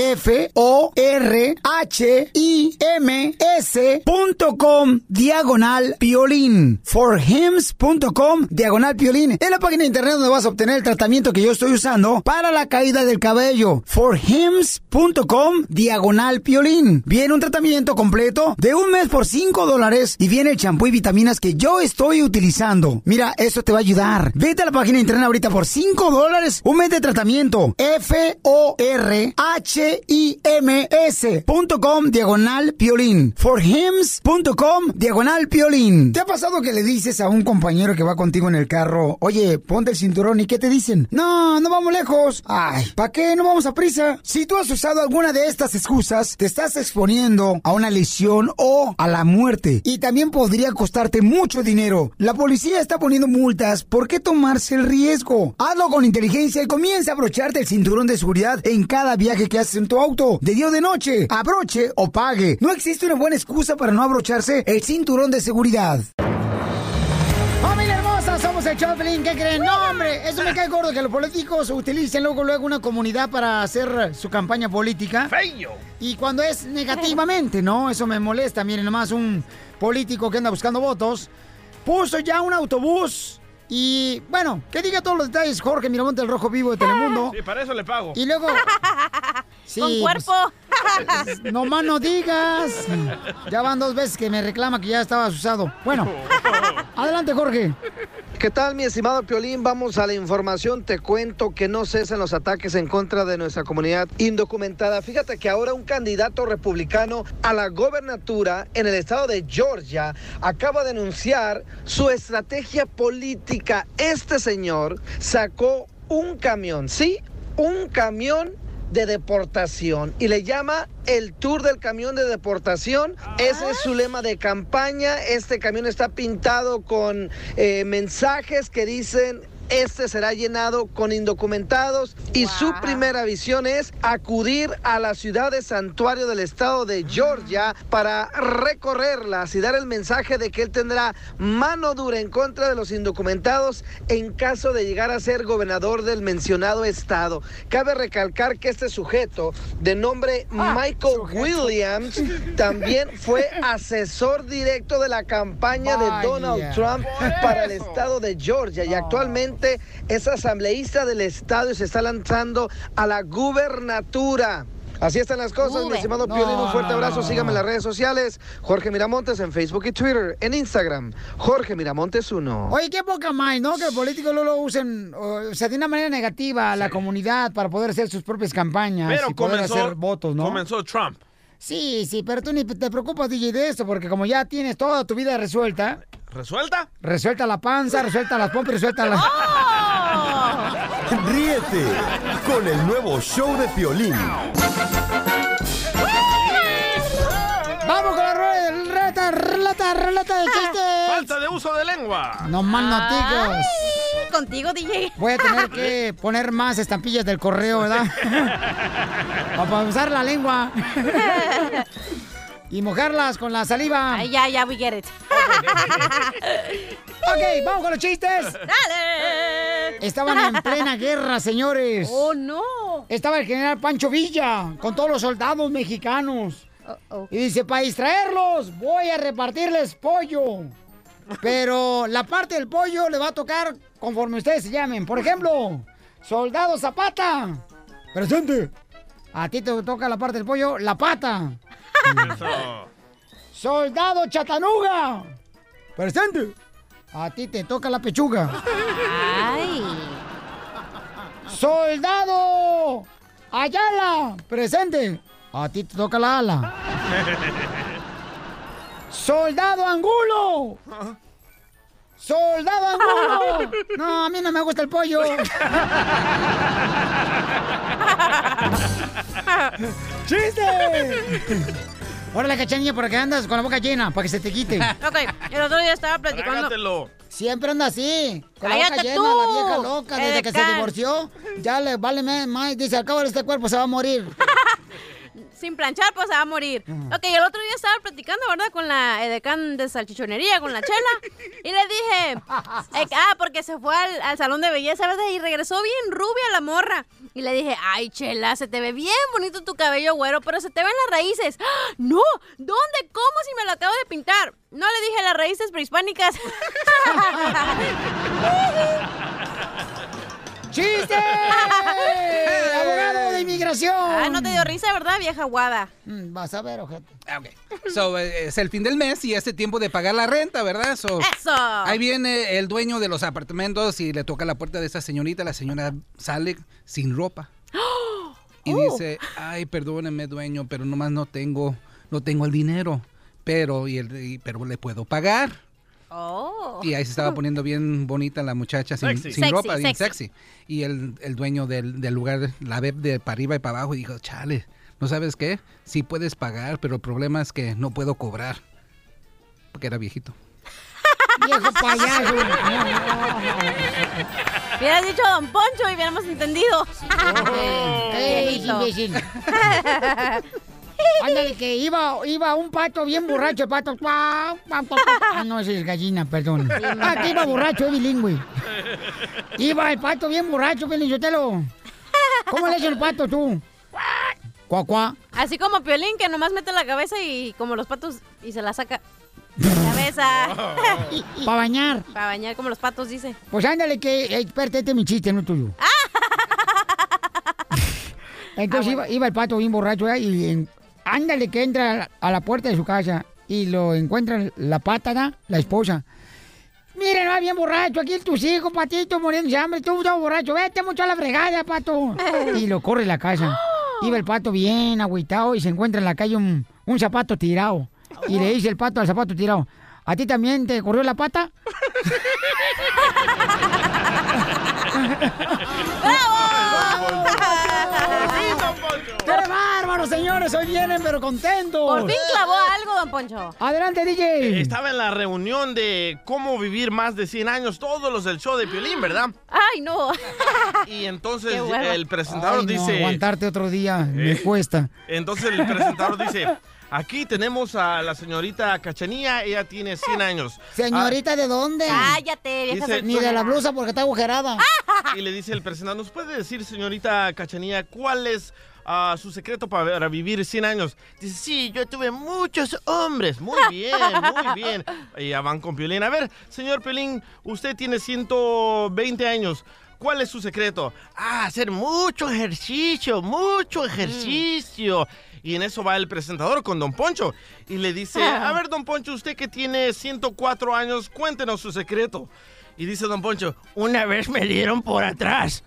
F-O-R-H-I-M-S.com diagonal piolín. forhims.com diagonal piolín. Es la página de internet donde vas a obtener el tratamiento que yo estoy usando para la caída del cabello. forhims.com diagonal piolín. Viene un tratamiento completo de un mes por 5 dólares y viene el champú y vitaminas que yo estoy utilizando. Mira, eso te va a ayudar. Vete a la página de internet ahorita por 5 dólares. Un mes de tratamiento. F-O-R-H-I-M-S.com diagonal piolín. forhims.com diagonal piolín. ¿Te ha pasado que le dices a un compañero que va contigo en el carro, oye, ponte el cinturón y qué te dicen? No, no vamos lejos. Ay, ¿para qué? No vamos a prisa. Si tú has usado alguna de estas excusas, te estás exponiendo a una lesión o a la muerte. Y también podría costarte mucho dinero. La policía está poniendo multas. ¿Por qué tomarse el riesgo? Hazlo con inteligencia y comienza a abrocharte el cinturón de seguridad en cada viaje que haces en tu auto. De día o de noche. Abroche o pague. No existe una buena excusa para no abrocharse el cinturón de seguridad. ¡Familia hermosa! Somos el Choplin. ¿Qué creen? No, hombre, eso me cae gordo que los políticos utilicen luego, luego una comunidad para hacer su campaña política.
¡Feyo!
Y cuando es negativamente, ¿no? Eso me molesta. Miren, nomás un político que anda buscando votos puso ya un autobús. Y bueno, que diga todos los detalles Jorge Miramonte, el Rojo Vivo de Telemundo.
Sí, para eso le pago.
Y luego. Sí,
Con cuerpo.
pues, no más no digas. Ya van dos veces que me reclama que ya estabas usado. Bueno, adelante, Jorge.
¿Qué tal, mi estimado Piolín? Vamos a la información. Te cuento que no cesan los ataques en contra de nuestra comunidad indocumentada. Fíjate que ahora un candidato republicano a la gobernatura en el estado de Georgia acaba de anunciar su estrategia política. Este señor sacó un camión, ¿sí? Un camión de deportación y le llama el tour del camión de deportación. Ese es su lema de campaña. Este camión está pintado con eh, mensajes que dicen este será llenado con indocumentados y su primera visión es acudir a la ciudad de santuario del estado de Georgia para recorrerlas y dar el mensaje de que él tendrá mano dura en contra de los indocumentados en caso de llegar a ser gobernador del mencionado estado. Cabe recalcar que este sujeto de nombre Michael Williams también fue asesor directo de la campaña de. Donald Trump para el estado de Georgia y actualmente es asambleísta del estado y se está lanzando a la gubernatura. Así están las cosas, mi estimado
No,
Piolín. Un fuerte
no,
abrazo.
no,
Sígame en
no.
las redes sociales. Jorge Miramontes en Facebook y Twitter. En Instagram, Jorge Miramontes 1.
Oye, qué poca más, ¿no? Que los políticos luego lo usen, o sea, de una manera negativa a la comunidad para poder hacer sus propias campañas
Pero
y poder
comenzó,
hacer votos, ¿no?
comenzó Trump.
Sí, sí, pero tú ni te preocupas, DJ, de eso, porque como ya tienes toda tu vida resuelta,
¿Resuelta?
resuelta la panza, resuelta las pompas, resuelta las...
Ríete con el nuevo show de Piolín.
¡Vamos con la rueda! ¡Reta, relata, relata de chistes!
Falta de uso de lengua.
No más noticias.
Contigo, DJ.
Voy a tener que poner más estampillas del correo, ¿verdad? Para usar la lengua. y mojarlas con la saliva.
Ay, ya, ya, we get it.
Ok, vamos con los chistes.
Dale.
Estaban en plena guerra, señores.
Oh, no.
Estaba el general Pancho Villa con todos los soldados mexicanos.
Oh,
Y dice, para distraerlos, voy a repartirles pollo. Pero la parte del pollo le va a tocar conforme ustedes se llamen. Por ejemplo, soldado Zapata. Presente. A ti te toca la parte del pollo, la pata.
Eso.
Soldado Chatanuga. Presente. A ti te toca la pechuga.
Ay.
Soldado Ayala. Presente. A ti te toca la ala. Soldado Angulo. ¡Soldado Angulo! No, a mí no me gusta el pollo. ¡Chiste! Órale, cachanilla, ¿por qué andas con la boca llena? Para que se te quite.
Ok, el otro día estaba platicando.
Trágatelo.
Siempre anda así, con la boca
¡Cállate
llena,
tú!
la vieja loca, desde que se divorció. Ya le vale más, dice, al cabo de este cuerpo se va a morir.
Sin planchar, pues se va a morir. Ok, el otro día estaba platicando, ¿verdad? Con la edecán de salchichonería, con la chela. Y le dije, eh, ah, porque se fue al, al salón de belleza, ¿verdad? Y regresó bien rubia la morra. Y le dije, ay, chela, se te ve bien bonito tu cabello güero, pero se te ven las raíces. ¡Ah! No, ¿dónde? ¿Cómo si me lo acabo de pintar? No le dije las raíces prehispánicas.
¡Chiste! ¡Abogado de inmigración!
Ah, no te dio risa, ¿verdad, vieja guada?
Mm, Vas a ver, ojete.
So, eh, es el fin del mes y es el tiempo de pagar la renta, ¿verdad? So,
¡Eso!
Ahí viene el dueño de los apartamentos y le toca la puerta de esa señorita. La señora sale sin ropa y
Oh.
dice, ay, perdóneme, dueño, pero nomás no tengo, no tengo el dinero. Pero, y el, y- pero le puedo pagar.
Oh.
Y ahí se estaba poniendo bien bonita la muchacha sin,
Sexy.
sin
Sexy,
ropa, bien
sexy.
sexy. Y el, el dueño del, del lugar la ve de para arriba y para abajo y dijo, chale, ¿no sabes qué? Sí puedes pagar, pero el problema es que no puedo cobrar. Porque era viejito.
Viejo payaso.
Hubieras dicho Don Poncho y hubiéramos entendido.
¡Ey,
Viejito.
Ándale, que iba, iba un pato bien borracho, el pato. Ah, no, ese es gallina, perdón. Ah, que iba borracho, es bilingüe. Iba el pato bien borracho, Pelizotelo. ¿Cómo le hace el pato tú? Cuá, cuá.
Así como Piolín, que nomás mete la cabeza y como los patos y se la saca. Cabeza.
Para bañar.
Para bañar como los patos, dice.
Pues ándale, que, eh, espérate, este es mi chiste, no tuyo. Entonces iba, iba el pato bien borracho ¿eh? y en- ándale que entra a la puerta de su casa y lo encuentra la pata, ¿da? la esposa. Miren, va bien borracho, aquí tus hijos, patito, muriendo de hambre, tú estás borracho, vete mucho a la fregada, pato. Y lo corre a la casa. Iba el pato bien agüitado y se encuentra en la calle un, un zapato tirado. Y le dice el pato al zapato tirado, ¿a ti también te corrió la pata? ¡Qué bárbaro, señores! Hoy vienen, pero contentos.
Por fin clavó algo, Don Poncho.
Adelante, DJ.
Estaba en la reunión de cómo vivir más de 100 años, todos los del show de Piolín, ¿verdad?
Ay, no.
Y entonces el presentador
Ay, no,
dice...
aguantarte otro día me
Eh.
cuesta.
Entonces el presentador dice, aquí tenemos a la señorita Cachanilla, ella tiene 100 años.
¿Señorita de dónde?
Cállate, vieja
Dice-
Ni de la blusa porque está agujerada.
Y le dice el presentador, ¿nos puede decir, señorita Cachanilla, cuál es ah, su secreto para vivir 100 años? Dice, sí, yo tuve muchos hombres. Muy bien, muy bien. Y ya van con Piolín. A ver, señor Piolín, usted tiene 120 años. ¿Cuál es su secreto? Ah, hacer mucho ejercicio, mucho ejercicio. Y en eso va el presentador con Don Poncho. Y le dice, a ver, Don Poncho, usted que tiene 104 años, cuéntenos su secreto. Y dice Don Poncho, una vez me dieron por atrás.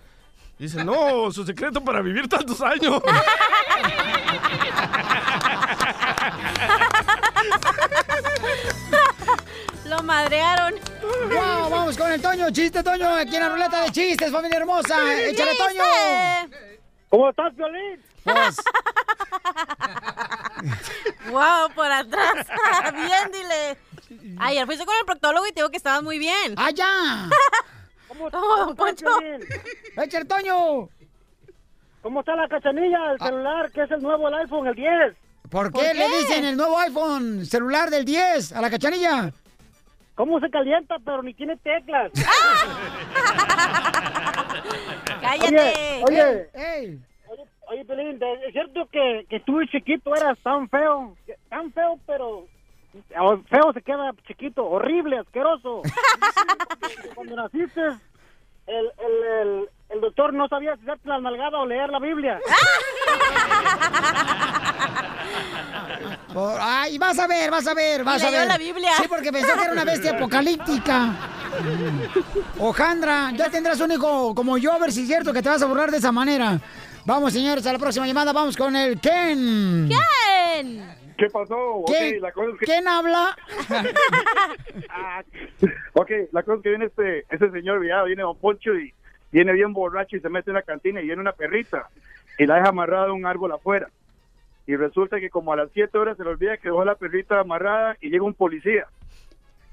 Dice, no, su secreto para vivir tantos años.
Lo madrearon.
¡Wow! Vamos con el Toño. Chiste, Toño. Aquí en la ruleta de chistes, familia hermosa. ¡Échale, Toño!
¿Cómo estás, Violín?
Pues,
Wow, por atrás. bien, dile. Ayer fuiste con el proctólogo y te digo que estabas muy bien.
¡Ah, ya!
¿Cómo,
Oh,
cómo estás,
Poncho.
Piolín?
¡Échale, Toño!
¿Cómo está la cachanilla, el celular, que es el nuevo, el iPhone, el 10?
¿Por
¿Por
qué, le dicen el nuevo iPhone celular del 10 a la cachanilla?
¿Cómo se calienta, pero ni tiene teclas?
Cállate.
Oye, oye,
¡Ey!
oye, oye, Piolín, ¿de- ¿es cierto que, que tú chiquito eras tan feo? Tan feo, pero... o Feo se queda chiquito, horrible, asqueroso. Cuando naciste, el, el, el, el doctor no sabía si hacerte la nalgada o leer la Biblia.
Por- Ay, vas a ver, vas a ver, vas a
leyó
ver.
la Biblia.
Sí, porque pensó que era una bestia apocalíptica. Ojandra, ya tendrás un hijo como yo, a ver si es cierto que te vas a burlar de esa manera. Vamos, señores, a la próxima llamada. Vamos con el Ken.
¿Quién?
¿Qué pasó?
¿Qué-
la cosa es que...
¿Quién habla?
Ok, la cosa es que viene este, este señor, ya viene Don Poncho y viene bien borracho y se mete en la cantina y viene una perrita y la deja amarrada a un árbol afuera. Y resulta que como a las 7 horas se le olvida que dejó la perrita amarrada y llega un policía.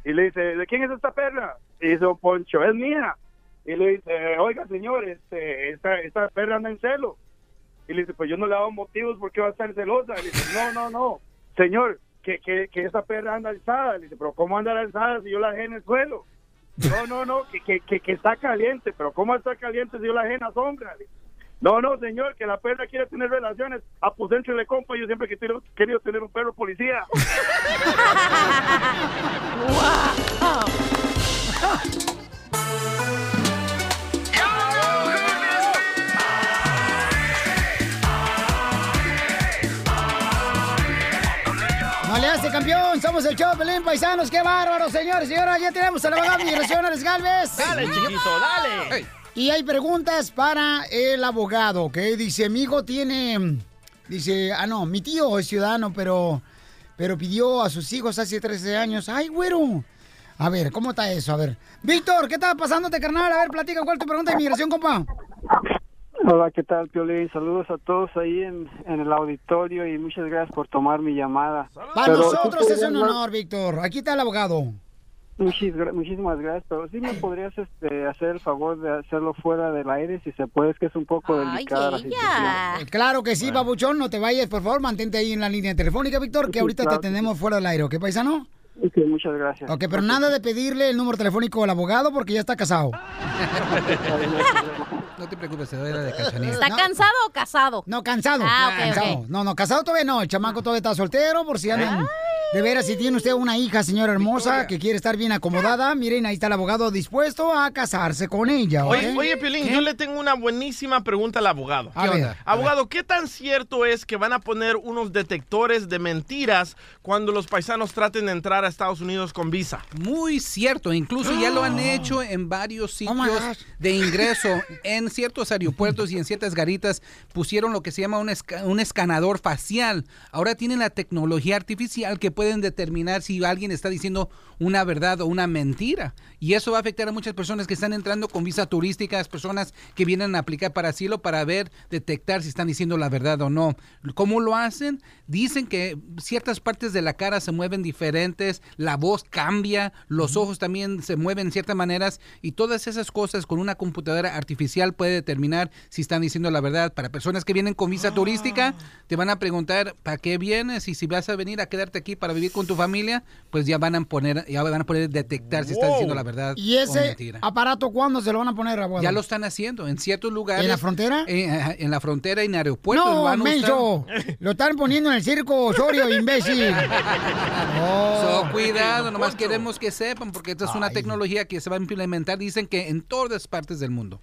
Y le dice, ¿de quién es esta perra? Y dice Don Poncho, es mía. Y le dice, oiga señor, este, esta, esta perra anda en celo. Y le dice, pues yo no le he dado motivos porque va a estar celosa. Y le dice, no, no, no, señor, que, que, que esa perra anda alzada. Le dice, pero ¿cómo anda alzada si yo la dejé en el suelo? No, no, no, que, que, que, está caliente, pero ¿cómo está caliente si yo la dejé en la sombra? Le No, no, señor, que la perra quiere tener relaciones. Ah, pues éntrele, compa, yo siempre que quiero, querido tener un perro policía.
No hace campeón, somos el show Pelín Paisanos, qué bárbaro, señores y señoras, ya tenemos al abogado de migración, Alex Galvez.
Dale, chiquito, dale.
Y hay preguntas para el abogado, ¿ok? Dice, mi hijo tiene, dice, ah, no, mi tío es ciudadano, pero, pero pidió a sus hijos hace 13 años, ay, güero. A ver, ¿cómo está eso? A ver. Víctor, ¿qué está pasándote, carnal? A ver, platica, ¿cuál es tu pregunta de migración, compa?
Hola, ¿qué tal, Piolín? Saludos a todos ahí en, en el auditorio y muchas gracias por tomar mi llamada.
Para
Pero,
nosotros
¿sí
es un honor, Víctor. Aquí está el abogado.
Muchis- muchísimas gracias, pero sí me podrías este, hacer el favor de hacerlo fuera del aire, si se puede, es que es un poco delicada la situación.
Claro que sí, babuchón, no te vayas, por favor, mantente ahí en la línea telefónica, Víctor, que
Sí,
ahorita
claro
te tenemos fuera del aire, ¿ok, paisano?
Ok, muchas gracias.
Ok, pero nada de pedirle el número telefónico al abogado porque ya está casado.
No te preocupes, se era de cachanilla.
¿Está cansado o casado?
No, cansado.
Ah, ok,
cansado.
ok.
No, no, casado todavía no. El chamaco todavía está soltero, por si andan. De veras, si tiene usted una hija, señora hermosa, que quiere estar bien acomodada, miren, ahí está el abogado dispuesto a casarse con ella.
Oye, oye Piolín, yo le tengo una buenísima pregunta al abogado.
A ver, a
abogado, ¿qué tan cierto es que van a poner unos detectores de mentiras cuando los paisanos traten de entrar a Estados Unidos con visa?
Muy cierto, incluso ya lo han hecho en varios sitios de ingreso. En ciertos aeropuertos y en ciertas garitas pusieron lo que se llama un, esca- un escanador facial. Ahora tienen la tecnología artificial que pueden determinar si alguien está diciendo una verdad o una mentira. Y eso va a afectar a muchas personas que están entrando con visa turísticas, personas que vienen a aplicar para asilo para ver, detectar si están diciendo la verdad o no. ¿Cómo lo hacen? Dicen que ciertas partes de la cara se mueven diferentes, la voz cambia, los ojos también se mueven de ciertas maneras y todas esas cosas con una computadora artificial puede determinar si están diciendo la verdad. Para personas que vienen con visa turística, te van a preguntar para qué vienes y si vas a venir a quedarte aquí para vivir con tu familia, pues ya van a poner, ya van a poder detectar si estás diciendo la verdad
¿Y
o
ese
mentira.
aparato cuándo se lo van a poner, abogado?
Ya lo están haciendo en ciertos lugares.
¿En la frontera?
En, ajá, en la frontera y en aeropuertos. lo
No,
van a usar.
menso. Lo están poniendo en el circo Osorio, imbécil. Oh.
So, cuidado, nomás queremos que sepan, porque esta es una tecnología que se va a implementar, dicen que en todas partes del mundo.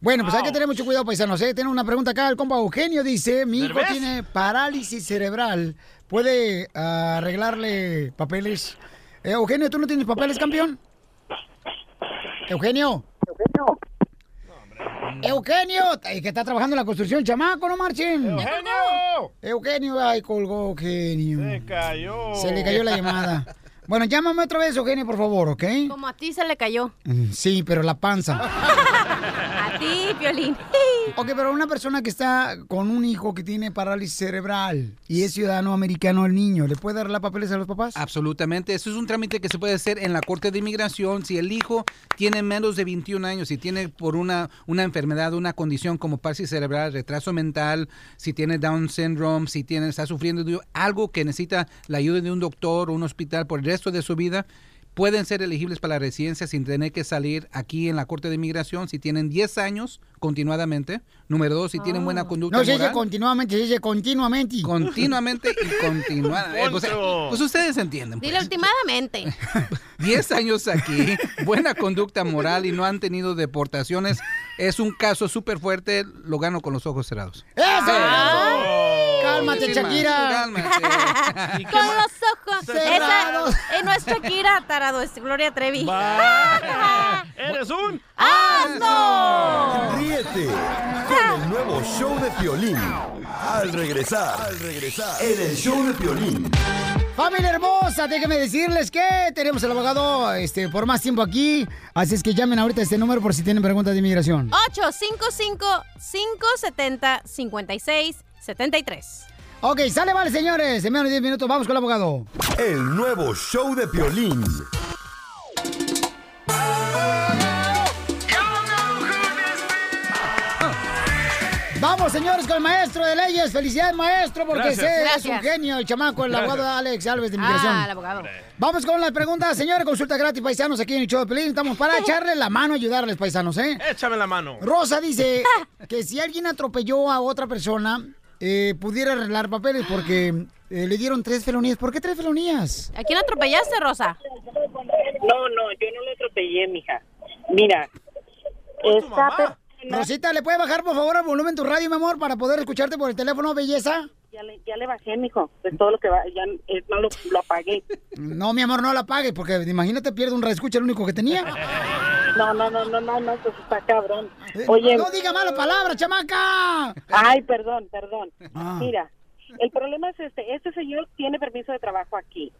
Bueno, pues hay que tener mucho cuidado, paisanos. ¿eh? Tiene una pregunta acá. El compa Eugenio dice, mi hijo tiene parálisis cerebral. ¿Puede ah, arreglarle papeles? Eh, Eugenio, ¿tú no tienes papeles, campeón? Eugenio. Eugenio, eh, que está trabajando en la construcción, chamaco, no marchen.
¡Eugenio!
Eugenio, ay, colgó Eugenio.
Se cayó.
Se le cayó la llamada. Bueno, llámame otra vez, Eugenio, por favor, ¿ok?
Como a ti se le cayó.
Sí, pero la panza.
A ti, Piolín.
Ok, pero una persona que está con un hijo que tiene parálisis cerebral y es ciudadano americano el niño, ¿le puede dar la papeles a los papás?
Absolutamente, eso es un trámite que se puede hacer en la Corte de Inmigración si el hijo tiene menos de 21 años, si tiene por una, una enfermedad, una condición como parálisis cerebral, retraso mental, si tiene Down syndrome, si tiene, está sufriendo de algo que necesita la ayuda de un doctor o un hospital por el resto de su vida. Pueden ser elegibles para la residencia sin tener que salir aquí en la Corte de Inmigración si tienen 10 años continuadamente. Número dos, si tienen buena conducta
No se dice
moral.
continuamente, se dice continuamente.
Continuamente y continuadamente. Pues,
Poncho.
pues ustedes entienden.
Dile últimamente.
10 años aquí, buena conducta moral y no han tenido deportaciones. Es un caso súper fuerte, lo gano con los ojos cerrados.
¡Eso! Cálmate. Shakira.
Cálmate.
Con los ojos
Cerrados.
Esa, no es Shakira, tarado, es Gloria Trevi.
¡Eres un
¡Asno!
Ríete con el nuevo show de Piolín. Al regresar, al regresar, en el show de Piolín.
Familia hermosa, déjenme decirles que tenemos al abogado este, por más tiempo aquí. Así es que llamen ahorita a este número por si tienen preguntas de inmigración.
855-570-5673.
Ok, sale, vale, señores. En menos de 10 minutos vamos con el abogado.
El nuevo show de Piolín.
Vamos, señores, con el maestro de leyes. Felicidades, maestro, porque
Gracias.
sé, es
Gracias.
un genio, el chamaco, el abogado Alex Alves de Inmigración.
Ah, el abogado.
Vamos con las preguntas, señores. Consulta gratis, paisanos, aquí en el show de Pelín. Estamos para echarle la mano, ayudarles, paisanos, ¿eh?
Échame la mano.
Rosa dice que si alguien atropelló a otra persona, eh, pudiera arreglar papeles porque eh, le dieron tres felonías. ¿Por qué tres felonías?
¿A quién atropellaste, Rosa?
No, no, yo no lo atropellé, mija. Mira, esta persona...
Rosita, ¿le puede bajar, por favor, el volumen de tu radio, mi amor, para poder escucharte por el teléfono, belleza?
Ya le, ya le bajé, mijo. Es todo lo que va. Ya es más, lo, lo apagué.
No, mi amor, no la apagues, porque imagínate, pierde un reescucha, el único que tenía.
No, no, no, no, no, no, pues está cabrón. Oye.
Eh, no diga mala palabra, chamaca.
Ay, perdón, perdón.
Ah.
Mira, el problema es este. Este señor tiene permiso de trabajo aquí.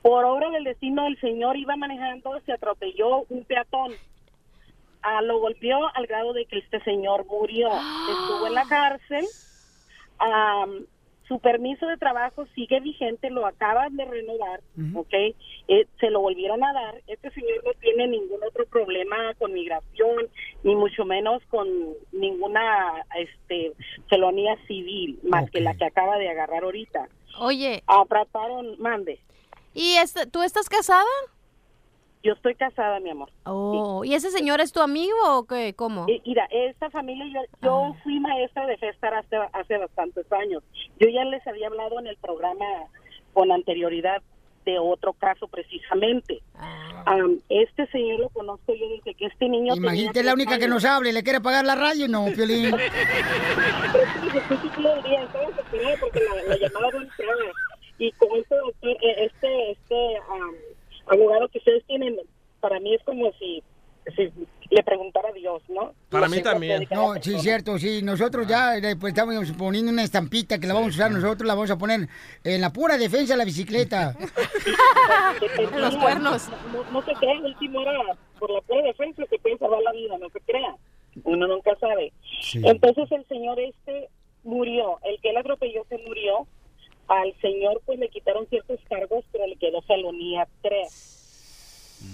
Por obra del destino, el señor iba manejando, se atropelló un peatón. Ah, lo golpeó al grado de que este señor murió. Estuvo en la cárcel. Am, su permiso de trabajo sigue vigente, lo acaban de renovar, ¿ok? Eh, se lo volvieron a dar. Este señor no tiene ningún otro problema con migración, ni mucho menos con ninguna este, felonía civil, más que la que acaba de agarrar ahorita.
Oye.
Trataron, mande.
¿Y este, tú estás casada?
Yo estoy casada, mi amor.
Oh, ¿y ese señor es tu amigo o qué? ¿Cómo?
Eh, Mira, esta familia, yo, yo fui maestra de Festar hace, hace bastantes años. Yo ya les había hablado en el programa con anterioridad de otro caso precisamente. Am, este señor lo conozco yo desde que este niño
Imagínate la
tres
única que nos hable, ¿le quiere pagar la radio? No, Piolín.
Porque la, la llamada no entraba. Y con este doctor, eh, este, este am, abogado que ustedes tienen, para mí es como si, si le preguntara a Dios, ¿no?
Para mí también.
No, sí, cierto, sí. Nosotros ya eh, pues, estamos poniendo una estampita que la vamos a usar nosotros, la vamos a poner en la pura defensa de la bicicleta.
Los cuernos. No, no se crea, el último era por la pura defensa que puede salvar la vida, no se crea. Uno nunca sabe.
Sí.
Entonces el señor este murió, el que él atropelló se murió. Al señor pues le quitaron ciertos cargos, pero le quedó felonía 3.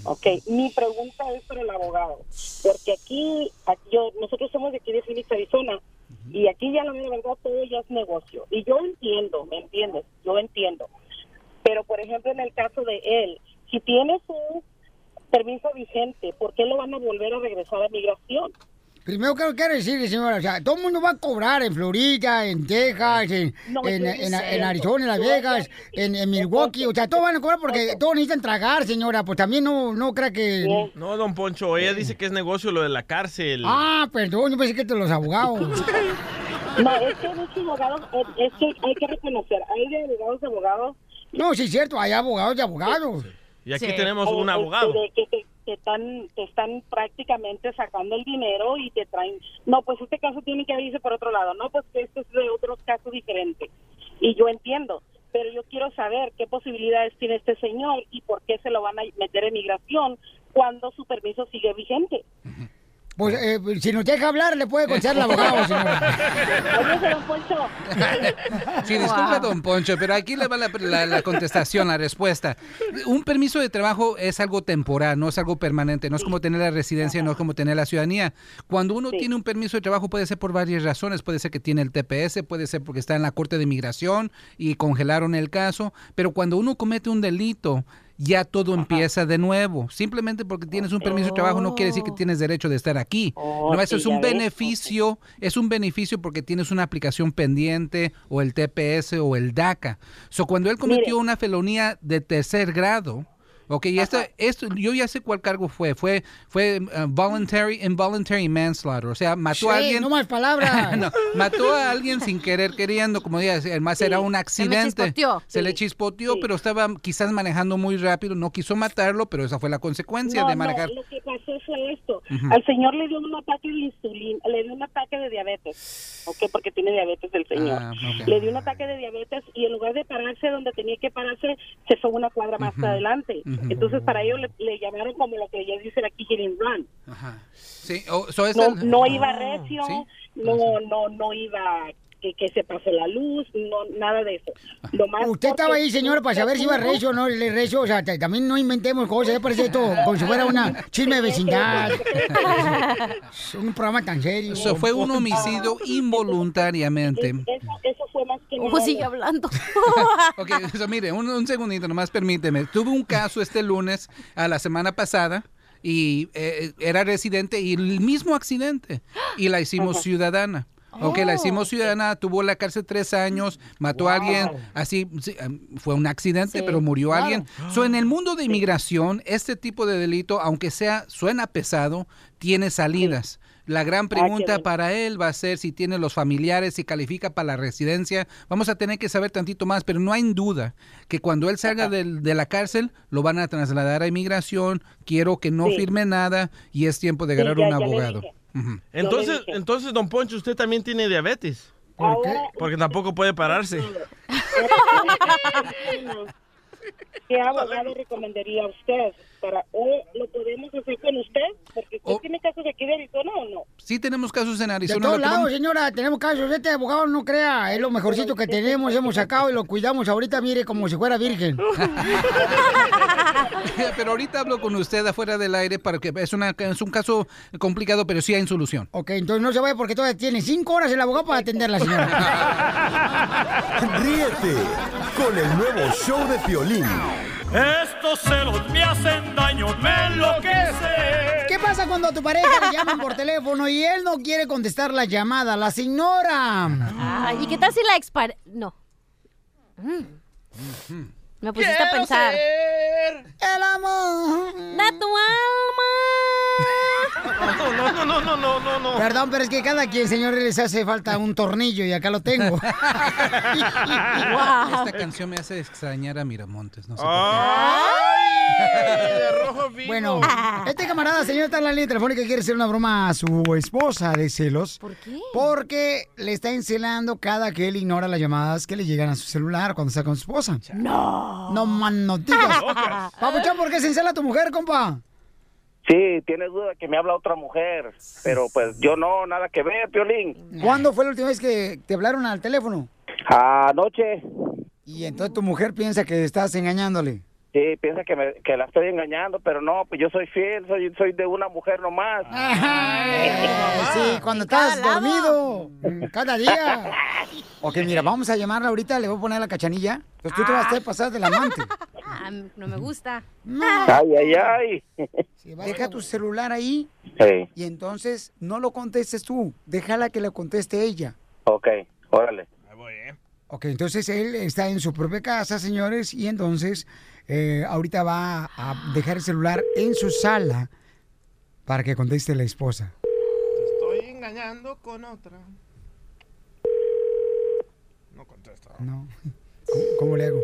Ok, mi pregunta es para el abogado, porque aquí, aquí yo, nosotros somos de aquí de Phoenix, Arizona, y aquí ya la verdad todo ya es negocio. Y yo entiendo, ¿me entiendes? Yo entiendo. Pero, por ejemplo, en el caso de él, si tiene su permiso vigente, ¿por qué lo van a volver a regresar a migración?
Primero, ¿qué quiero decir, señora? O sea, todo el mundo va a cobrar en Florida, en Texas, en,
No,
en, Arizona, en Las Vegas, en, en Milwaukee. O sea, todos van a cobrar porque todos necesitan tragar, señora. Pues también no, no crea que...
No, don Poncho, ella dice que es negocio lo de la cárcel.
Ah, perdón, yo pensé que te los abogados.
No, es que muchos abogados, es que hay que reconocer, hay de abogados, abogados.
No, sí es cierto, hay abogados y abogados.
Y aquí
Sí.
tenemos un
este,
abogado.
de que te, están, te están prácticamente sacando el dinero y te traen, no, pues este caso tiene que irse por otro lado, no, pues este es de otros casos diferentes. Y yo entiendo, pero yo quiero saber qué posibilidades tiene este señor y por qué se lo van a meter en migración cuando su permiso sigue vigente.
Pues eh, si nos deja hablar, le puede contestar el abogado, señora.
Oye, don Poncho.
Sí, disculpe, don Poncho, pero aquí le va la, la- la contestación, la respuesta. Un permiso de trabajo es algo temporal, no es algo permanente, no es como tener la residencia, no es como tener la ciudadanía. Cuando uno tiene un permiso de trabajo puede ser por varias razones, puede ser que tiene el TPS, puede ser porque está en la Corte de Inmigración y congelaron el caso, pero cuando uno comete un delito, ya todo empieza de nuevo. Simplemente porque tienes un permiso de trabajo no quiere decir que tienes derecho de estar aquí.
Oh,
no, eso
sí,
es un
ves.
beneficio, es un beneficio porque tienes una aplicación pendiente o el TPS o el DACA. So, cuando él cometió
Mire.
una felonía de tercer grado, Ok, y esta, esto, yo ya sé cuál cargo fue. Fue, fue uh, voluntary, involuntary manslaughter. O sea, mató a alguien.
no más palabras.
No, mató a alguien sin querer queriendo, como digas, además
Sí,
era un accidente.
chispoteó.
Se le
Sí,
chispoteó, pero estaba quizás manejando muy rápido, no quiso matarlo, pero esa fue la consecuencia
No,
de
no,
manejar.
lo que pasó fue esto. Al señor le dio un ataque de insulina, le dio un ataque de diabetes, ¿ok? Porque tiene diabetes el señor.
Ah.
Le dio un ataque de diabetes y en lugar de pararse donde tenía que pararse, se fue una cuadra más adelante.
Ujú.
Entonces para ellos le, le llamaron como lo que ellos dicen aquí, hit and run.
Sí, o- so es
No,
el-
no
Ah,
iba recio,
¿sí?
no, no, no iba que, que se pasó la luz, no, nada de eso. Lo más
Usted estaba ahí, señora, para saber si iba recio o no le recio. O sea, también no inventemos cosas. Ya parece esto como si fuera una chisme de vecindad. Es un programa tan serio.
So, fue un homicidio involuntariamente.
Eso, eso fue más que
Ojo,
nada.
sigue hablando.
Ok, so, mire, un, un segundito, nomás permíteme. Tuve un caso este lunes, a la semana pasada, y eh, era residente y el mismo accidente, y la hicimos
Ajá.
ciudadana. Ok, la hicimos ciudadana, tuvo la cárcel tres años, mató a alguien, así, sí, em, fue un accidente,
Sí,
pero murió
claro.
alguien. So, en el mundo de inmigración, este tipo de delito, aunque sea, suena pesado, tiene salidas. La gran pregunta para él va a ser si tiene los familiares, si califica para la residencia. Vamos a tener que saber tantito más, pero no hay duda que cuando él salga de la cárcel, lo van a trasladar a inmigración. Quiero que no
Sí.
firme nada y es tiempo de agarrar
ya-
un
ya Entonces, entonces, don Poncho, usted también tiene diabetes.
¿Por qué?
Porque tampoco puede pararse.
¿Qué abogado recomendaría a usted? Para, ¿O lo podemos hacer con usted? Porque usted tiene casos aquí de Arizona o no.
Sí tenemos casos en
De
Arizona.
todos
lo que
lados, señora, tenemos casos. Este abogado no crea, es lo mejorcito que tenemos, hemos sacado y lo cuidamos ahorita, mire, como si fuera virgen.
pero ahorita hablo con usted afuera del aire para que es, una, es un caso complicado, pero sí hay solución.
Ok, entonces no se vaya porque todavía tiene cinco horas el abogado para atender a la señora.
Ríete con el nuevo show de Piolín.
Estos celos me hacen daño, me enloquece.
¿Qué pasa cuando a tu pareja le llaman por teléfono y él no quiere contestar la llamada? La ignora.
Ay, ¿Y qué tal si la expar... No. Mm. Me pusiste a pensar.
El amor.
De tu
No, no, no, no, no, no, no.
Perdón, pero es que cada quien, señores, les hace falta un tornillo y acá lo tengo.
Esta canción me hace extrañar a Miramontes. No sé por qué.
Bueno, este camarada, señor, está en la línea telefónica y quiere hacer una broma a su esposa de celos. ¿Por
qué?
Porque le está encelando cada que él ignora las llamadas que le llegan a su celular cuando está con su esposa.
No.
No, man, no digas. Papuchón, ¿por qué se encela tu mujer, compa?
Sí, tienes duda que me habla otra mujer, pero pues yo no, nada que ver, Piolín.
¿Cuándo fue la última vez que te hablaron al teléfono?
Anoche,
Y entonces tu mujer piensa que estás engañándole.
Sí, piensa que, me, que la estoy engañando, pero no, pues yo soy fiel, soy, soy de una mujer nomás.
Sí, cuando estás dormido, cada día. Ok, mira, vamos a llamarla ahorita, le voy a poner la cachanilla. Pues tú te vas a hacer pasar del amante.
Ah, no me gusta.
Ay, ay, ay.
Deja tu celular ahí
Sí,
y entonces no lo contestes tú. Déjala que lo conteste ella.
ok, órale.
Ok, entonces él está en su propia casa, señores, y entonces eh, ahorita va a dejar el celular en su sala para que conteste la esposa.
Estoy engañando con otra. No contesta.
No. ¿Cómo, cómo le hago?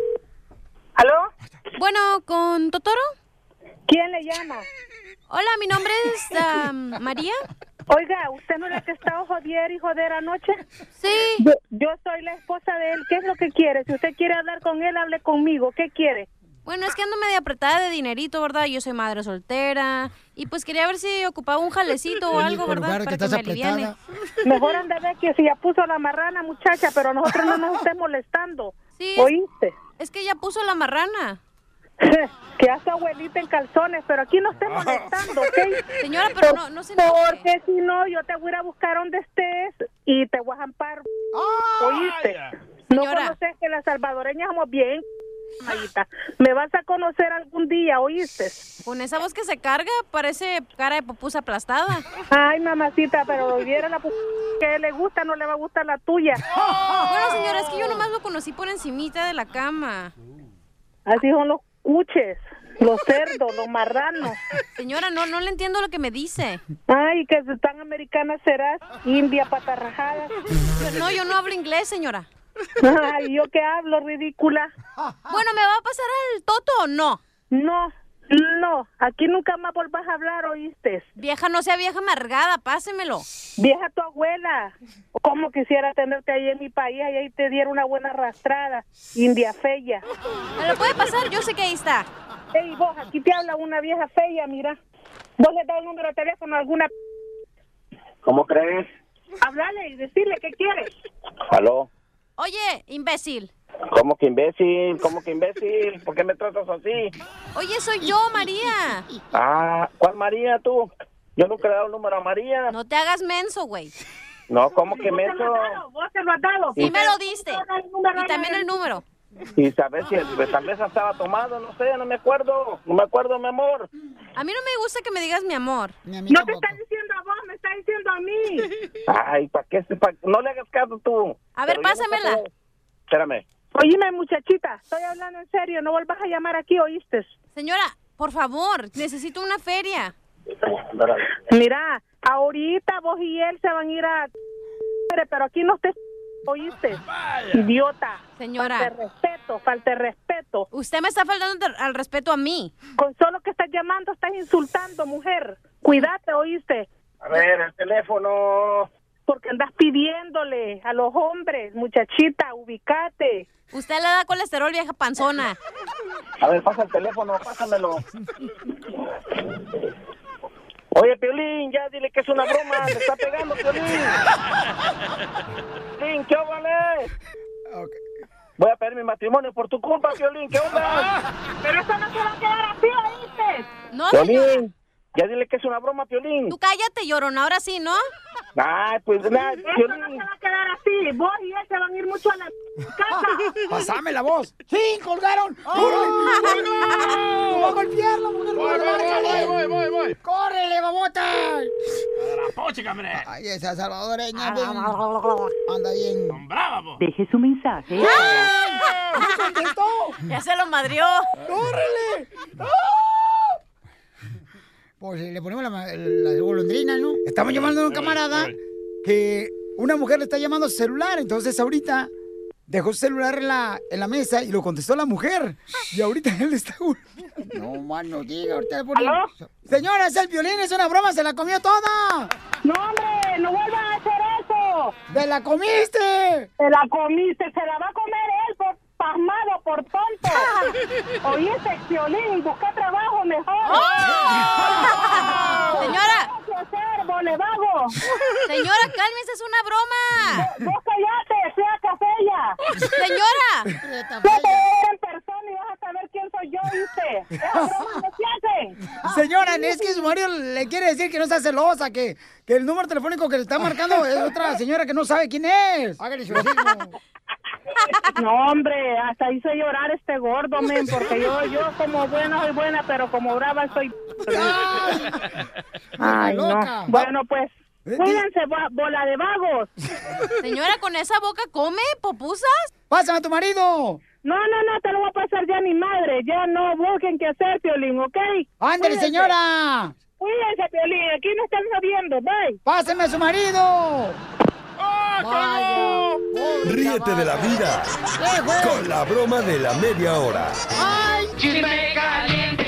¿Aló? Bueno, ¿con Totoro?
¿Quién le llama?
Hola, mi nombre es am, María.
Oiga, ¿usted no es la que estaba joder y joder anoche?
Sí.
Yo, yo soy la esposa de él. ¿Qué es lo que quiere? Si usted quiere hablar con él, hable conmigo. ¿Qué quiere?
Bueno, es que ando medio apretada de dinerito, ¿verdad? Yo soy madre soltera. Y pues quería ver si ocupaba un jalecito o algo, ¿verdad? Para que me aliviane.
Mejor anda a ver que si ya puso la marrana, muchacha, pero nosotros no nos estés molestando.
Sí.
¿Oíste?
Es que ya puso la marrana.
que hace abuelita en calzones, pero aquí no estés molestando, ¿ok?
Señora, pero no- no se enoje.
Porque si no, yo te voy a ir a buscar donde estés y te voy a jampar. ¿Oíste? No
Señora.
conoces que las salvadoreñas somos bien, mamadita. Me vas a conocer algún día, ¿oíste?
Con esa voz que se carga, parece cara de pupusa aplastada.
Ay, mamacita, pero viera la que le gusta, no le va a gustar la tuya.
Bueno, señora, es que yo nomás lo conocí por encimita de la cama.
Así son los cuches. Los cerdos, los marranos.
Señora, no, no le entiendo lo que me dice.
Ay, que tan americana serás, india patarrajada.
No, yo no hablo inglés, señora.
Ay, ¿yo qué hablo, ridícula?
Bueno, ¿me va a pasar el toto o no?
No, no, aquí nunca más volvás a hablar, ¿oíste?
Vieja, no sea vieja amargada, pásemelo.
Vieja tu abuela. ¿Cómo quisiera tenerte ahí en mi país y ahí te diera una buena arrastrada? India fea.
¿Me lo puede pasar? Yo sé que ahí está.
Ey, vos, aquí te habla una vieja fea, mira. ¿Vos le das el número de teléfono a alguna...
¿Cómo crees?
Hablale y decirle qué quieres.
¿Aló?
Oye, imbécil.
¿Cómo que imbécil? ¿Cómo que imbécil? ¿Por qué me tratas así?
Oye, soy yo, María.
Ah, ¿cuál María tú? Yo nunca le he dado el número a María.
No te hagas menso, güey.
No, ¿cómo que
Vos
me
te lo has dado, vos te lo has dado.
Sí me lo diste. Y también el número.
Y sabes si pues, tal vez estaba tomado, no sé, no me acuerdo. No me acuerdo, mi amor.
A mí no me gusta que me digas mi amor.
No te está diciendo está diciendo a mí.
Ay, ¿para qué? pa- no le hagas caso tú.
A ver,
Pero
pásamela.
te- Espérame.
Oíme, muchachita, estoy hablando en serio, no vuelvas a llamar aquí, ¿oíste?
Señora, por favor, necesito una feria.
Mira, ahorita vos y él se van a ir a... Pero aquí no te... ¿Oíste? Idiota.
Señora.
Falta de respeto, falta de respeto.
Usted me está faltando al respeto a mí.
Con solo que estás llamando, estás insultando, mujer. Cuídate, ¿oíste?
A ver, el teléfono.
Porque andas pidiéndole a los hombres, muchachita, ubicate.
Usted le da colesterol, vieja panzona.
A ver, pasa el teléfono, pásamelo. Oye, Piolín, ya dile que es una broma, le está pegando, Piolín. Piolín, ¿qué vale? Voy a pedir mi matrimonio por tu culpa, Piolín, ¿qué onda?
Pero eso no se va a quedar así, ¿oíste?
No, señora.
Piolín, ya dile que es una broma, Piolín.
Tú cállate, llorona, ahora sí, ¿no?
Ay, pues nada,
Eso no
Piolín.
se va a quedar así. Vos y él se van a ir mucho a la casa.
Pásame la voz. ¡Sí, colgaron! ¡Córrele! ¡Lo va a golpear la mujer!
Voy, voy, voy, voy, voy, voy.
¡Córrele, babota!
la pochica, hombre.
Ay, esa salvadoreña bien... Anda bien...
Brava, po.
Deje su mensaje.
¡Ay! ¡No contestó!
Ya se lo madrió.
¡Córrele! Pues eh, le ponemos la, golondrina, ¿no? Estamos llamando a un camarada que una mujer le está llamando a su celular. Entonces ahorita dejó su celular en la, en la mesa y lo contestó la mujer. Y ahorita él está... No, mano, diga, ahorita le ponemos... Señora, es el violín, es una broma, se la comió toda.
No, hombre, no vuelvas a hacer eso.
¡Te la comiste!
Se la comiste, se la va a comer él por pasmado, por tonto. Oíste, Piolín, busca trabajo mejor.
¡Oh! Señora.
¿Qué hacer, vago?
Señora, cálmese, es una broma.
Vos callate, sea cafella.
Señora.
Yo te ver en persona y vas a saber quién soy yo, ¿viste? Esas bromas no se hacen.
Señora, es que su marido le quiere decir que no está celosa, que, que el número telefónico que le está marcando es otra señora que no sabe quién es. Hágale su.
No, hombre, hasta hizo llorar este gordo, men, porque yo, yo como buena soy buena, pero como brava soy... Ay, no. Bueno, pues, cuídense, bo- bola de vagos.
Señora, ¿con esa boca come popusas?
¡Pásame a tu marido!
No, no, no, te lo voy a pasar ya ni madre. Ya no busquen qué hacer, Piolín, ¿ok?
¡Ándale,
Cuídense.
señora!
Cuídense, Piolín, aquí no están sabiendo, bye.
¡Páseme a su marido!
Ríete de la vida con la broma de la media hora.
¡Ay!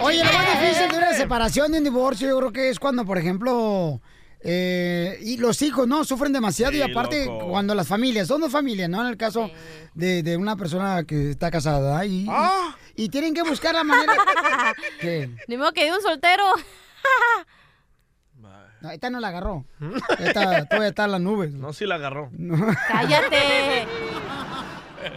Oye, lo más difícil de una separación, de un divorcio, yo creo que es cuando, por ejemplo, eh, y los hijos, ¿no? Sufren demasiado y aparte
loco.
cuando las familias, son dos familias, ¿no? En el caso de, de una persona que está casada y,
Ah.
y tienen que buscar la manera... ¿Qué?
Ni modo que de un soltero.
No, esta no la agarró. Esta todavía está en las nubes.
No, sí la agarró.
Cállate.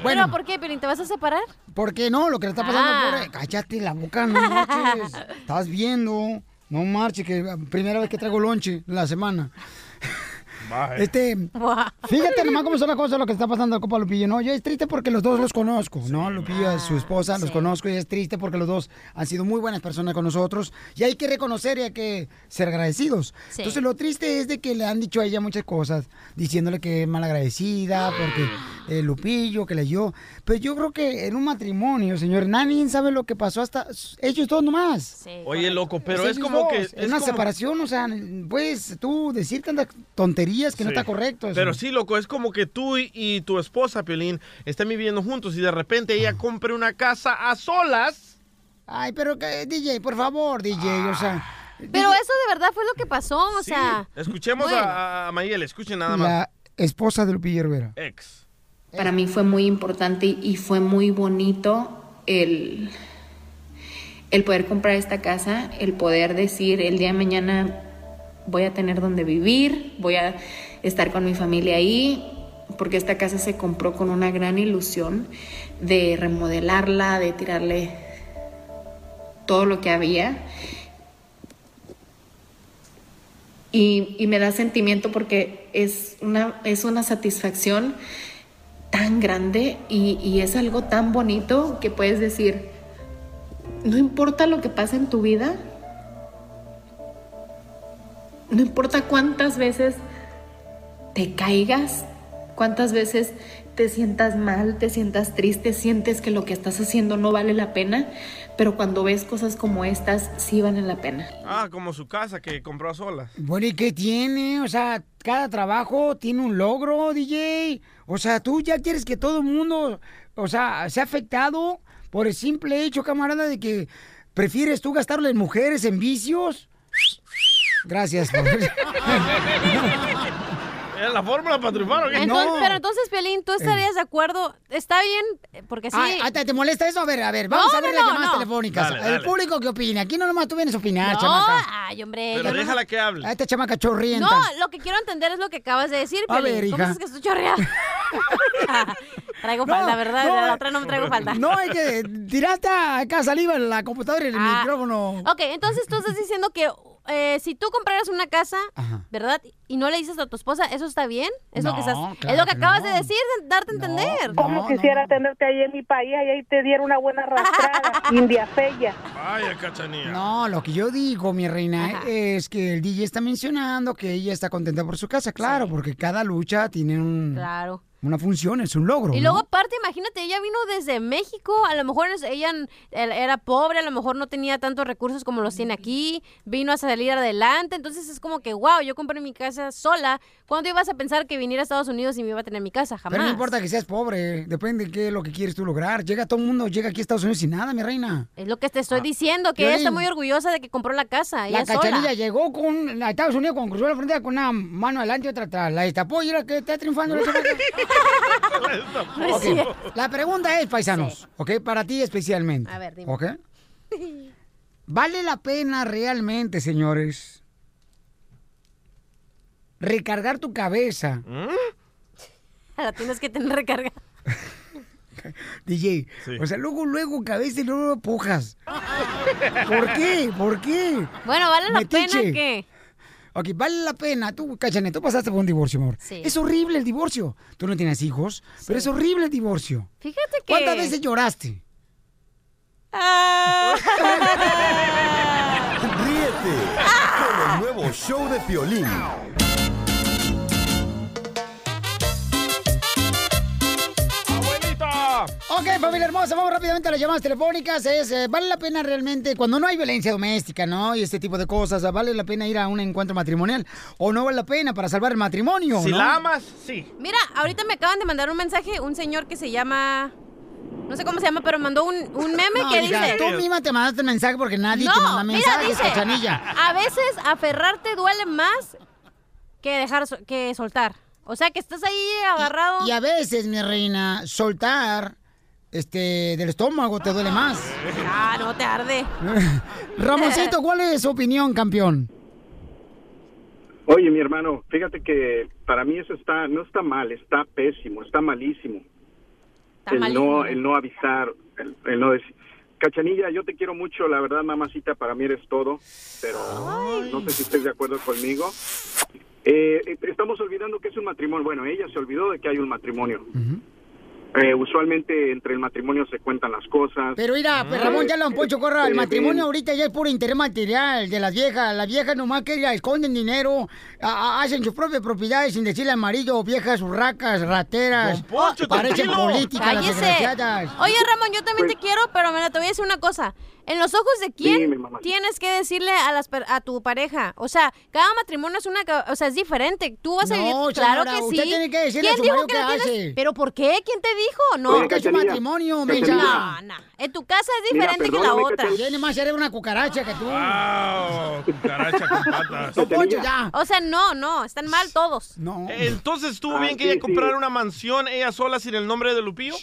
Bueno.
¿Pero por qué, Piolín? ¿Te vas a separar?
¿Por qué no? Lo que le está pasando,
Ah.
pobre. Cállate la boca, no marches. Estás viendo. No marches, que primera vez que traigo lonche en la semana. Este, fíjate nomás cómo son las cosas lo que está pasando con Lupillo, ¿no? Yo es triste porque los dos los conozco, ¿no? Lupillo, su esposa, los conozco y es triste porque los dos han sido muy buenas personas con nosotros y hay que reconocer y hay que ser agradecidos.
Sí.
Entonces lo triste es de que le han dicho a ella muchas cosas, diciéndole que es malagradecida porque eh, Lupillo, que le dio. Pero yo creo que en un matrimonio, señor, nadie sabe lo que pasó hasta ellos dos nomás.
Oye, loco, pero es como que...
dos,
Es
en una
como-
separación, o sea, puedes tú decir tantas tonterías que no está correcto. eso.
Pero sí, loco, es como que tú y, y tu esposa, Piolín, están viviendo juntos y de repente ella compre una casa a solas.
Ay, pero que, DJ, por favor, DJ, o sea.
Pero eso de verdad fue lo que pasó, o sea.
Escuchemos
bueno.
a, a Mayel, escuchen nada más.
La esposa de Lupillo Rivera.
Ex.
Para mí fue muy importante y- y fue muy bonito el, el poder comprar esta casa, el poder decir el día de mañana voy a tener donde vivir, voy a estar con mi familia ahí, porque esta casa se compró con una gran ilusión de remodelarla, de tirarle todo lo que había. Y, me da sentimiento porque es una, es una satisfacción tan grande y, y es algo tan bonito que puedes decir, no importa lo que pase en tu vida, no importa cuántas veces te caigas, cuántas veces te sientas mal, te sientas triste, sientes que lo que estás haciendo no vale la pena, pero cuando ves cosas como estas, sí valen la pena.
Ah, como su casa que compró a solas.
Bueno, ¿y qué tiene? O sea, cada trabajo tiene un logro, DJ. O sea, tú ya quieres que todo el mundo, o sea, sea afectado por el simple hecho, camarada, de que prefieres tú gastarle en mujeres, en vicios. Gracias. por-
¿Era la fórmula para triunfar o qué?
Entonces, Pero entonces, Piolín, ¿tú estarías de acuerdo? ¿Está bien? Eh, Porque sí.
Ay, ay, ¿te, te molesta eso? A ver, a ver, vamos
No,
a ver
no,
las llamadas
no.
telefónicas.
Dale,
El
dale.
público que opina. Aquí no nomás tú vienes a opinar,
No,
chamaca.
ay, hombre.
Pero déjala que hable.
A esta chamaca chorrienta.
No, lo que quiero entender es lo que acabas de decir,
A
Piolín.
ver,
¿Cómo
hija.
es que estoy chorreada? traigo
No,
falda, ¿verdad? la otra no me traigo falda.
No, es que tiraste acá saliva en la computadora y el
Ah.
micrófono.
Ok, entonces tú estás diciendo que eh, si tú compraras una casa, ¿verdad? Y no le dices a tu esposa, ¿eso está bien? Es lo que
No,
estás,
claro
es lo que
que
acabas
no.
de decir, de darte a entender.
Como quisiera tenerte ahí en mi país y ahí te diera una buena arrastrada, india fea.
Vaya, cachanilla.
No, lo que yo digo, mi reina, es que el DJ está mencionando que ella está contenta por su casa, claro, porque cada lucha tiene un,
Claro.
Una función, es un logro.
Y
¿no?
luego aparte, imagínate, ella vino desde México, a lo mejor ella era pobre, a lo mejor no tenía tantos recursos como los tiene aquí, vino a salir adelante, entonces es como que, wow, yo compré mi casa sola, ¿cuándo ibas a pensar que viniera a Estados Unidos y me iba a tener mi casa? Jamás.
Pero no importa que seas pobre, depende de qué es lo que quieres tú lograr. Llega todo el mundo, llega aquí a Estados Unidos sin nada, mi reina.
Es lo que te estoy diciendo, que ella
Ah,
está muy orgullosa de que compró la casa,
La
sola.
cachanilla llegó con a Estados Unidos cuando cruzó la frontera con una mano adelante y otra atrás. La destapó y era que está triunfando la pregunta es, paisanos, ¿ok? Para ti especialmente.
A ver, dime.
¿Ok? ¿Vale la pena realmente, señores, recargar tu cabeza?
La tienes que tener recarga.
DJ, o sea, luego, luego cabeza y luego pujas. ¿Por qué? ¿Por qué?
Bueno, ¿vale la
Metiche.
pena que
Ok, vale la pena. Tú, Cachanet, tú pasaste por un divorcio, amor.
Sí.
Es horrible el divorcio. Tú no tienes hijos, pero es horrible el divorcio.
Fíjate que...
¿Cuántas veces lloraste?
Ah.
Ríete con el nuevo show de Piolín.
Ok, familia hermosa, vamos rápidamente a las llamadas telefónicas. Es, eh, ¿Vale la pena realmente, cuando no hay violencia doméstica, ¿no? Y este tipo de cosas, ¿vale la pena ir a un encuentro matrimonial? ¿O no vale la pena para salvar el matrimonio?
Si
¿no?
la amas, sí.
Mira, ahorita me acaban de mandar un mensaje, un señor que se llama... No sé cómo se llama, pero mandó un, un meme
No,
que
hija,
dice...
Tú misma te mandaste el mensaje porque nadie
no,
te manda
mira,
mensajes,
dice,
cachanilla.
a veces aferrarte duele más que dejar que soltar. O sea, que estás ahí agarrado.
Y a veces, mi reina, soltar este del estómago te duele más.
Ah, no te arde.
Ramoncito, ¿cuál es su opinión, campeón?
Oye, mi hermano, fíjate que para mí eso está, no está mal, está pésimo, está malísimo.
Está
el
malísimo.
no, el no avisar, el, el no decir. Cachanilla, yo te quiero mucho, la verdad, mamacita, para mí eres todo, pero no sé si estés de acuerdo conmigo. Eh, eh, estamos olvidando que es un matrimonio. Bueno, ella se olvidó de que hay un matrimonio. Eh, usualmente entre el matrimonio se cuentan las cosas.
Pero mira, pues, Ramón, ya lo han puesto, corra. El matrimonio ahorita ya es puro interés material de las viejas. Las viejas nomás que ya esconden dinero, a- a- hacen sus propias propiedades sin decirle al marido, viejas urracas, rateras. parecen políticas las.
Oye, Ramón, yo también te quiero, pero mira, te voy a decir una cosa. En los ojos de quién tienes que decirle a las per- a tu pareja. O sea, cada matrimonio es una, o sea, es diferente. Tú vas a
No,
vivir, claro
señora,
que
usted
sí.
tiene que decirle a
¿Quién
su
dijo
marido
que tienes?
hace.
¿Pero por qué? ¿Quién te dijo? No.
Porque es un matrimonio, mensa.
No, no. En tu casa es diferente que la otra.
Tiene más cerebro una cucaracha que tú.
Wow, cucaracha con patas.
Don Poncho, ya.
O sea, no, no, están mal todos.
No.
Entonces, ¿estuvo
Ah,
bien que
sí,
ella
sí.
comprara una mansión ella sola sin el nombre de Lupillo?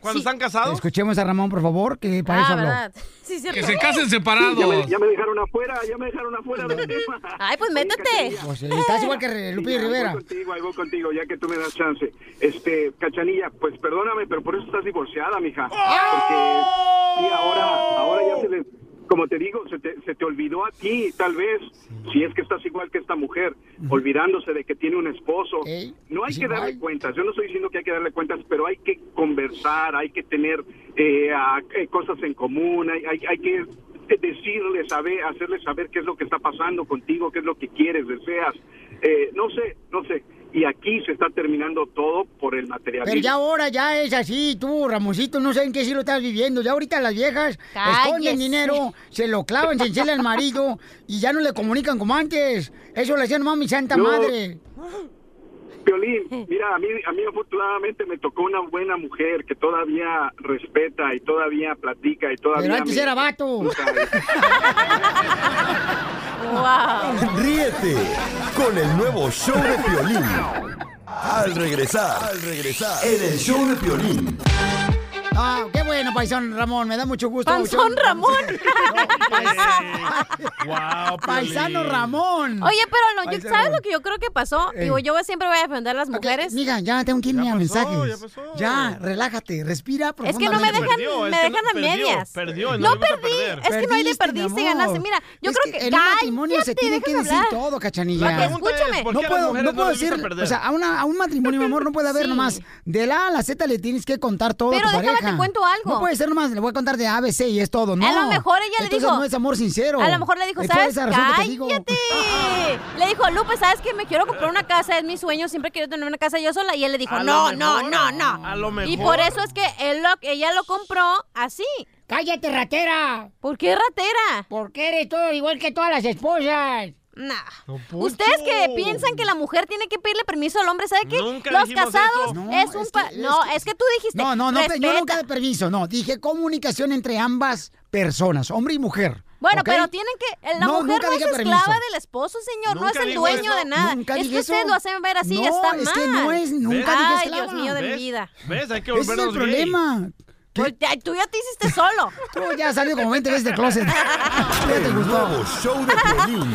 ¿Cuando están casados?
Escuchemos a Ramón, por favor, que para
Ah,
eso habló.
Sí, cierto.
Que se casen separados.
Ya me, ya me dejaron afuera, ya me dejaron afuera del tema.
Ay, pues métete.
Pues, estás igual que Lupillo
Sí,
Rivera.
Voy contigo, voy contigo, ya que tú me das chance. Este, Cachanilla, pues perdóname, pero por eso estás divorciada, mija. Porque sí, ahora, ahora ya se le, como te digo, se te, se te olvidó a ti, tal vez, si es que estás igual que esta mujer, olvidándose de que tiene un esposo. No hay que darle cuentas, yo no estoy diciendo que hay que darle cuentas, pero hay que conversar, hay que tener eh, a- eh, cosas en común, hay, hay, hay que decirle, saber, hacerle saber qué es lo que está pasando contigo, qué es lo que quieres, deseas. Eh, no sé, no sé. Y aquí se está terminando todo por el materialismo.
Pero ya ahora ya es así, tú, Ramoncito, no sé en qué siglo estás viviendo. Ya ahorita las viejas esconden dinero, se lo clavan sin decirle al marido y ya no le comunican como antes. Eso le hacía nomás mi santa
No.
madre.
Piolín, mira, a mí, a mí afortunadamente me tocó una buena mujer que todavía respeta y todavía platica y todavía...
Pero antes
me-
era vato.
Ríete con el nuevo show de Piolín. Al regresar, al regresar, en el show de Piolín.
Ah, qué bueno, paisón Ramón, me da mucho gusto. Show-
Ramón.
Wow,
Paisano Ramón.
Oye, pero no, yo-. ¿sabes lo que yo creo que pasó?
Ey.
Digo, yo siempre voy a defender a las mujeres.
Mira, ya tengo que irme a mensajes. Ya, relájate, respira
Es que no me dejan,
Perdió, es
me dejan
no-
a
perdió,
medias.
perdió, no
perdí,
perder.
es que no hay de
Perdiste,
ganaste. Mira, yo
Es
creo que,
en un matrimonio se tiene que decir
hablar.
todo, cachanilla.
La pregunta es, ¿por
no puedo, no puedo decir, o sea, a, un matrimonio, mi amor, no puede haber nomás de la A a la Z le tienes que contar todo a tu
déjame te cuento algo.
No puede ser nomás, le voy a contar de A, B, C y es todo, no.
A lo mejor ella le
Entonces
dijo.
no es amor sincero.
A lo mejor le dijo,
Es
¿sabes?
esa razón que te digo.
¡Cállate! Le dijo, Lupe, ¿sabes que Me quiero comprar una casa, es mi sueño, siempre quiero tener una casa yo sola. Y él le dijo,
A
no, no,
mejor,
no, no.
a lo
Y
mejor.
por eso es que él lo- ella lo compró así.
¡Cállate, ratera!
¿Por qué ratera?
Porque eres todo igual que todas las esposas.
Nah. Ustedes que piensan que la mujer tiene que pedirle permiso al hombre, ¿sabe qué?
Nunca
Los casados
eso.
es un... pa- no, es que tú dijiste...
No, no, no, yo
respeta.
nunca de permiso, no. Dije comunicación entre ambas personas, hombre y mujer.
Bueno, pero tienen que... La
No,
mujer
nunca
no es
dije
esclava
permiso.
del esposo, señor. no es el dueño
eso.
de nada.
Nunca
es
dije
que ustedes lo hacen ver así y
No,
está
es
mal.
que no es- nunca dije
Ay,
esclava.
Dios mío de mi vida.
¿Ves? Hay que
Ese es el
gay.
problema.
Pues, tú ya te hiciste solo.
Tú ya has salido como 20 veces del closet. Ya te
El
gustó.
nuevo show de Piolín.